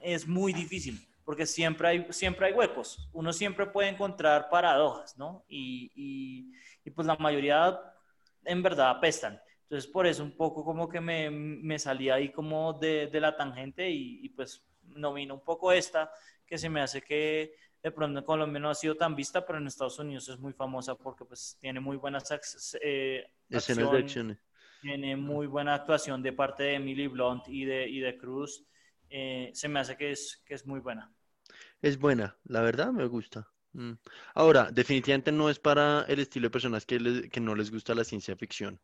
es muy difícil, porque siempre hay, siempre hay huecos. Uno siempre puede encontrar paradojas, ¿no? Y, y, y pues la mayoría en verdad apestan. Entonces, por eso un poco como que me, me salí ahí como de, de la tangente y, y, pues nomino un poco esta, que se me hace que de pronto en Colombia no ha sido tan vista, pero en Estados Unidos es muy famosa porque pues tiene muy buenas eh, Escenas de acción, acciones. tiene muy buena actuación de parte de Emily Blunt y de, y de Cruz. Eh, se me hace que es, que es muy buena. Es buena, la verdad me gusta. Mm. Ahora, definitivamente no es para el estilo de personas que, les- que no les gusta la ciencia ficción.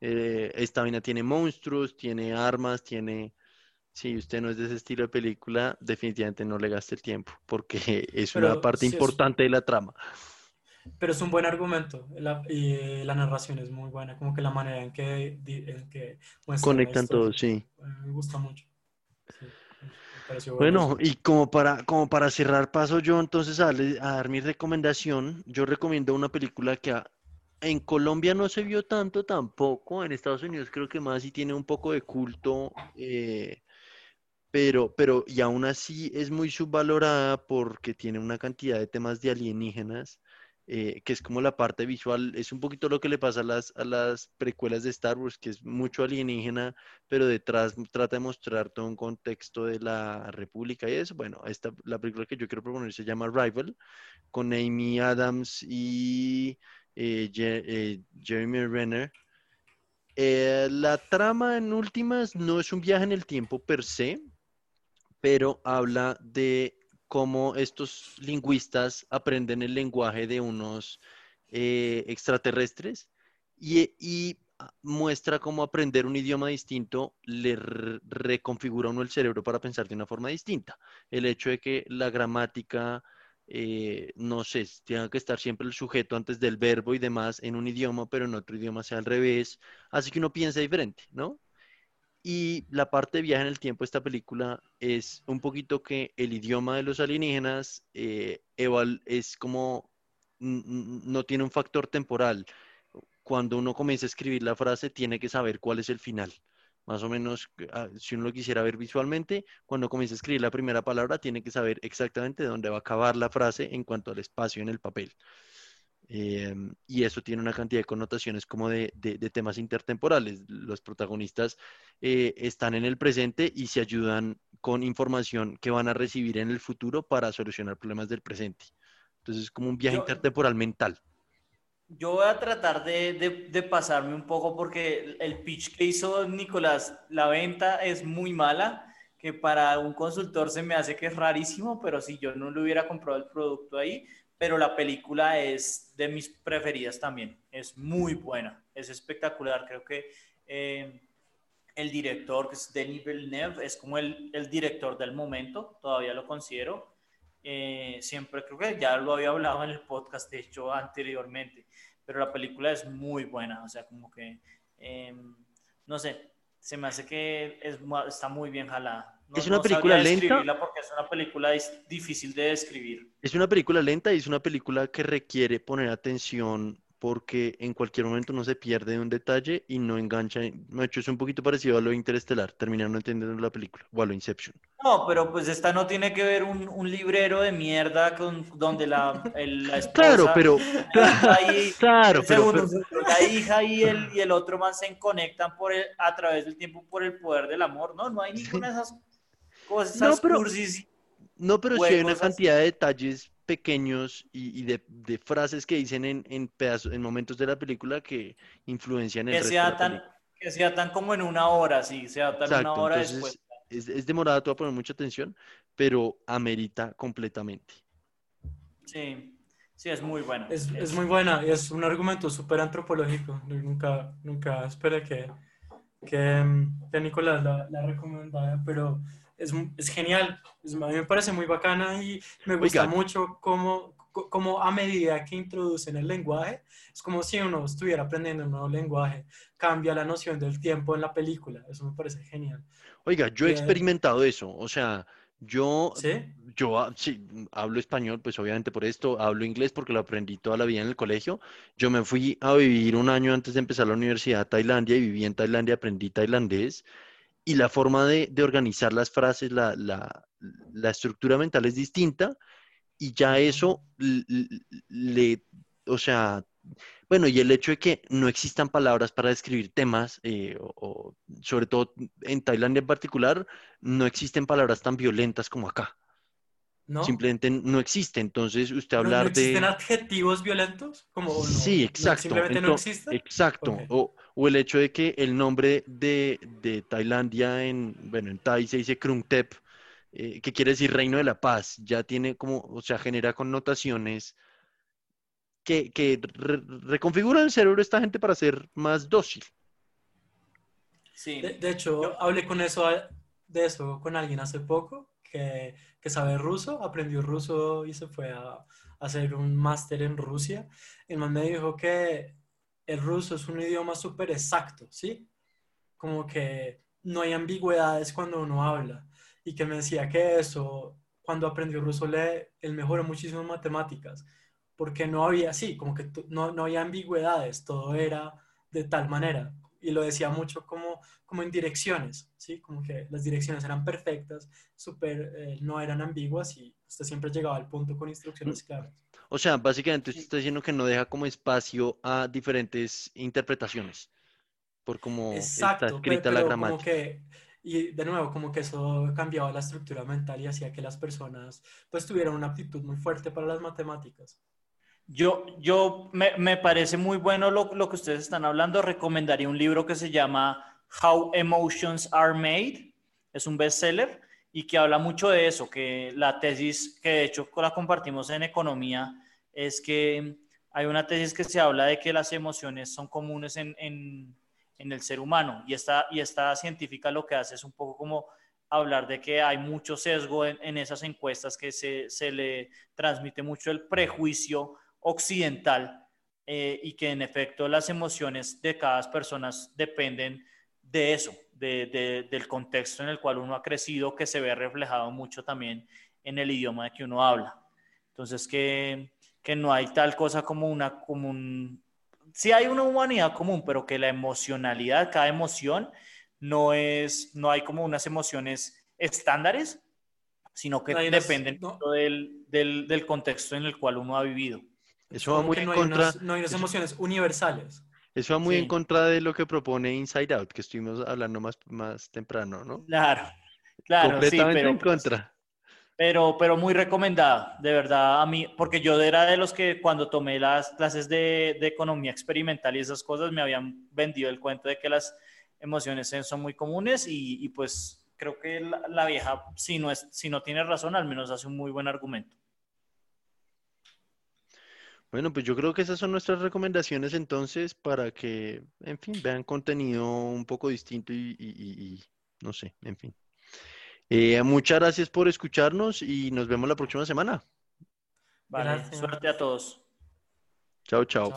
Eh, esta vaina tiene monstruos, tiene armas, tiene... Si usted no es de ese estilo de película, definitivamente no le gaste el tiempo, porque [LAUGHS] es una parte sí es- importante de la trama. Pero es un buen argumento la- y eh, la narración es muy buena, como que la manera en que, en Conectan todo, sí. Mí me gusta mucho. Sí, Bueno, y como para, como para cerrar, paso yo entonces a, darle- a dar mi recomendación. Yo recomiendo una película que a- en Colombia no se vio tanto tampoco, en Estados Unidos creo que más y tiene un poco de culto, eh, pero, pero y aún así es muy subvalorada porque tiene una cantidad de temas de alienígenas, eh, que es como la parte visual, es un poquito lo que le pasa a las, a las precuelas de Star Wars, que es mucho alienígena pero detrás trata de mostrar todo un contexto de la República y eso. Bueno, esta, la película que yo quiero proponer se llama Rival, con Amy Adams y eh, eh, Jeremy Renner. La trama en últimas no es un viaje en el tiempo per se, pero habla de cómo estos lingüistas aprenden el lenguaje de unos eh, extraterrestres y, muestra cómo aprender un idioma distinto le re- reconfigura uno el cerebro para pensar de una forma distinta. El hecho de que la gramática, eh, no sé, tenga que estar siempre el sujeto antes del verbo y demás en un idioma, pero en otro idioma sea al revés, hace que uno piense diferente, ¿no? Y la parte de viaje en el tiempo de esta película es un poquito que el idioma de los alienígenas eh, es como, no tiene un factor temporal. Cuando uno comienza a escribir la frase, tiene que saber cuál es el final. Más o menos, ah, si uno lo quisiera ver visualmente, cuando comienza a escribir la primera palabra, tiene que saber exactamente dónde va a acabar la frase en cuanto al espacio en el papel. Eh, y eso tiene una cantidad de connotaciones como de, de- de temas intertemporales. Los protagonistas eh, están en el presente y se ayudan con información que van a recibir en el futuro para solucionar problemas del presente. Entonces es como un viaje Yo- intertemporal mental. Yo voy a tratar de, de- de pasarme un poco porque el pitch que hizo Nicolás, la venta es muy mala, que para un consultor se me hace que es rarísimo, pero si yo no le hubiera comprado el producto ahí, pero la película es de mis preferidas también, es muy buena, es espectacular, creo que eh, el director, que es Denis Villeneuve, es como el, el director del momento, todavía lo considero, eh, siempre creo que ya lo había hablado en el podcast, de hecho, anteriormente. pero la película es muy buena, o sea, como que, em, no sé, se me hace que es, está muy bien jalada. Es una película lenta. Porque es una película difícil de describir. Es una película lenta y es una película que requiere poner atención porque en cualquier momento no se pierde un detalle y no engancha. De hecho, es un poquito parecido a lo interestelar, terminar no entendiendo la película, o a lo Inception. No, pero pues esta no tiene que ver un, un librero de mierda con, donde la, la [LAUGHS] esposa... Claro, pero... [LAUGHS] [LAUGHS] claro, pero, La hija y el, y el otro más se conectan por a través del tiempo por el poder del amor, ¿no? No hay ninguna de esas cosas, no, pero, no, pero sí hay una cantidad de detalles pequeños y, de, frases que dicen en, en, pedazos, en momentos de la película que influencian el que sea tan, Que sea tan como en una hora, sí, sea tan una hora después. Es, es demorada, tú vas a poner mucha atención, pero amerita completamente. Sí, sí, es muy buena. Es, es muy buena y es un argumento súper antropológico. Nunca, nunca esperé que, que, que Nicolás la, la recomendara, pero es, es genial. a mí me parece muy bacana y me gusta mucho cómo, cómo a medida que introducen el lenguaje, es como si uno estuviera aprendiendo un nuevo lenguaje, cambia la noción del tiempo en la película. Eso me parece genial. Oiga, yo he experimentado eso, o sea, yo, yo ah, sí, hablo español, pues obviamente por esto, hablo inglés porque lo aprendí toda la vida en el colegio. Yo me fui a vivir un año antes de empezar la universidad a Tailandia y viví en Tailandia, aprendí tailandés y la forma de, organizar las frases, la, estructura mental es distinta y ya eso le, o sea, bueno, y el hecho de que no existan palabras para describir temas, eh, o, sobre todo en Tailandia en particular, no existen palabras tan violentas como acá. ¿No? Simplemente no existe. Entonces, usted hablar ¿No existen adjetivos violentos? Como, sí, exacto. simplemente no existen. Exacto. O, o el hecho de que el nombre de, de Tailandia en, bueno, en Thai se dice Krungtep, eh, que quiere decir reino de la paz, ya tiene como, o sea, genera connotaciones que, que reconfiguran el cerebro de esta gente para ser más dócil. Sí. De, hecho, hablé con eso, de eso con alguien hace poco que, que sabe ruso, aprendió ruso y se fue a, a hacer un máster en Rusia. El man me dijo que el ruso es un idioma súper exacto, ¿sí? Como que no hay ambigüedades cuando uno habla. Y que me decía que eso, cuando aprendió ruso, le, él mejoró muchísimo matemáticas, porque no había, sí, como que no, no había ambigüedades, todo era de tal manera. Y lo decía mucho como, como en direcciones, ¿sí? Como que las direcciones eran perfectas, súper, eh, no eran ambiguas y usted siempre llegaba al punto con instrucciones claras. O sea, básicamente usted está diciendo que no deja como espacio a diferentes interpretaciones por cómo está escrita la gramática. y de nuevo, como que eso cambiaba la estructura mental y hacía que las personas pues tuvieran una aptitud muy fuerte para las matemáticas. Yo, yo me, me parece muy bueno lo, lo, que ustedes están hablando. Recomendaría un libro que se llama How Emotions Are Made. Es un bestseller y que habla mucho de eso, que la tesis, que de hecho la compartimos en economía, es que hay una tesis que se habla de que las emociones son comunes en, en, el ser humano y esta, y esta científica lo que hace es un poco como hablar de que hay mucho sesgo en, en esas encuestas, que se, se, le transmite mucho el prejuicio occidental eh, y que en efecto las emociones de cada persona dependen de eso, del contexto en el cual uno ha crecido, que se ve reflejado mucho también en el idioma de que uno habla. Entonces, que, que no hay tal cosa como una común, sí hay una humanidad común, pero que la emocionalidad, cada emoción, no es, no hay como unas emociones estándares, sino que dependen del, del, del, contexto en el cual uno ha vivido. Eso va muy en contra. no hay unas emociones universales. Eso va muy en contra de lo que propone Inside Out, que estuvimos hablando más, más temprano, ¿no? Claro, claro. Completamente pero, en contra. Pero, pero muy recomendada, de verdad, a mí, porque yo era de los que cuando tomé las clases de, de economía experimental y esas cosas me habían vendido el cuento de que las emociones son muy comunes y, y pues creo que la, vieja, si no, es, si no tiene razón, al menos hace un muy buen argumento. Bueno, pues yo creo que esas son nuestras recomendaciones entonces para que, en fin, vean contenido un poco distinto y, no sé, en fin. Eh, muchas gracias por escucharnos y nos vemos la próxima semana. Vale, suerte a todos. chao. chao.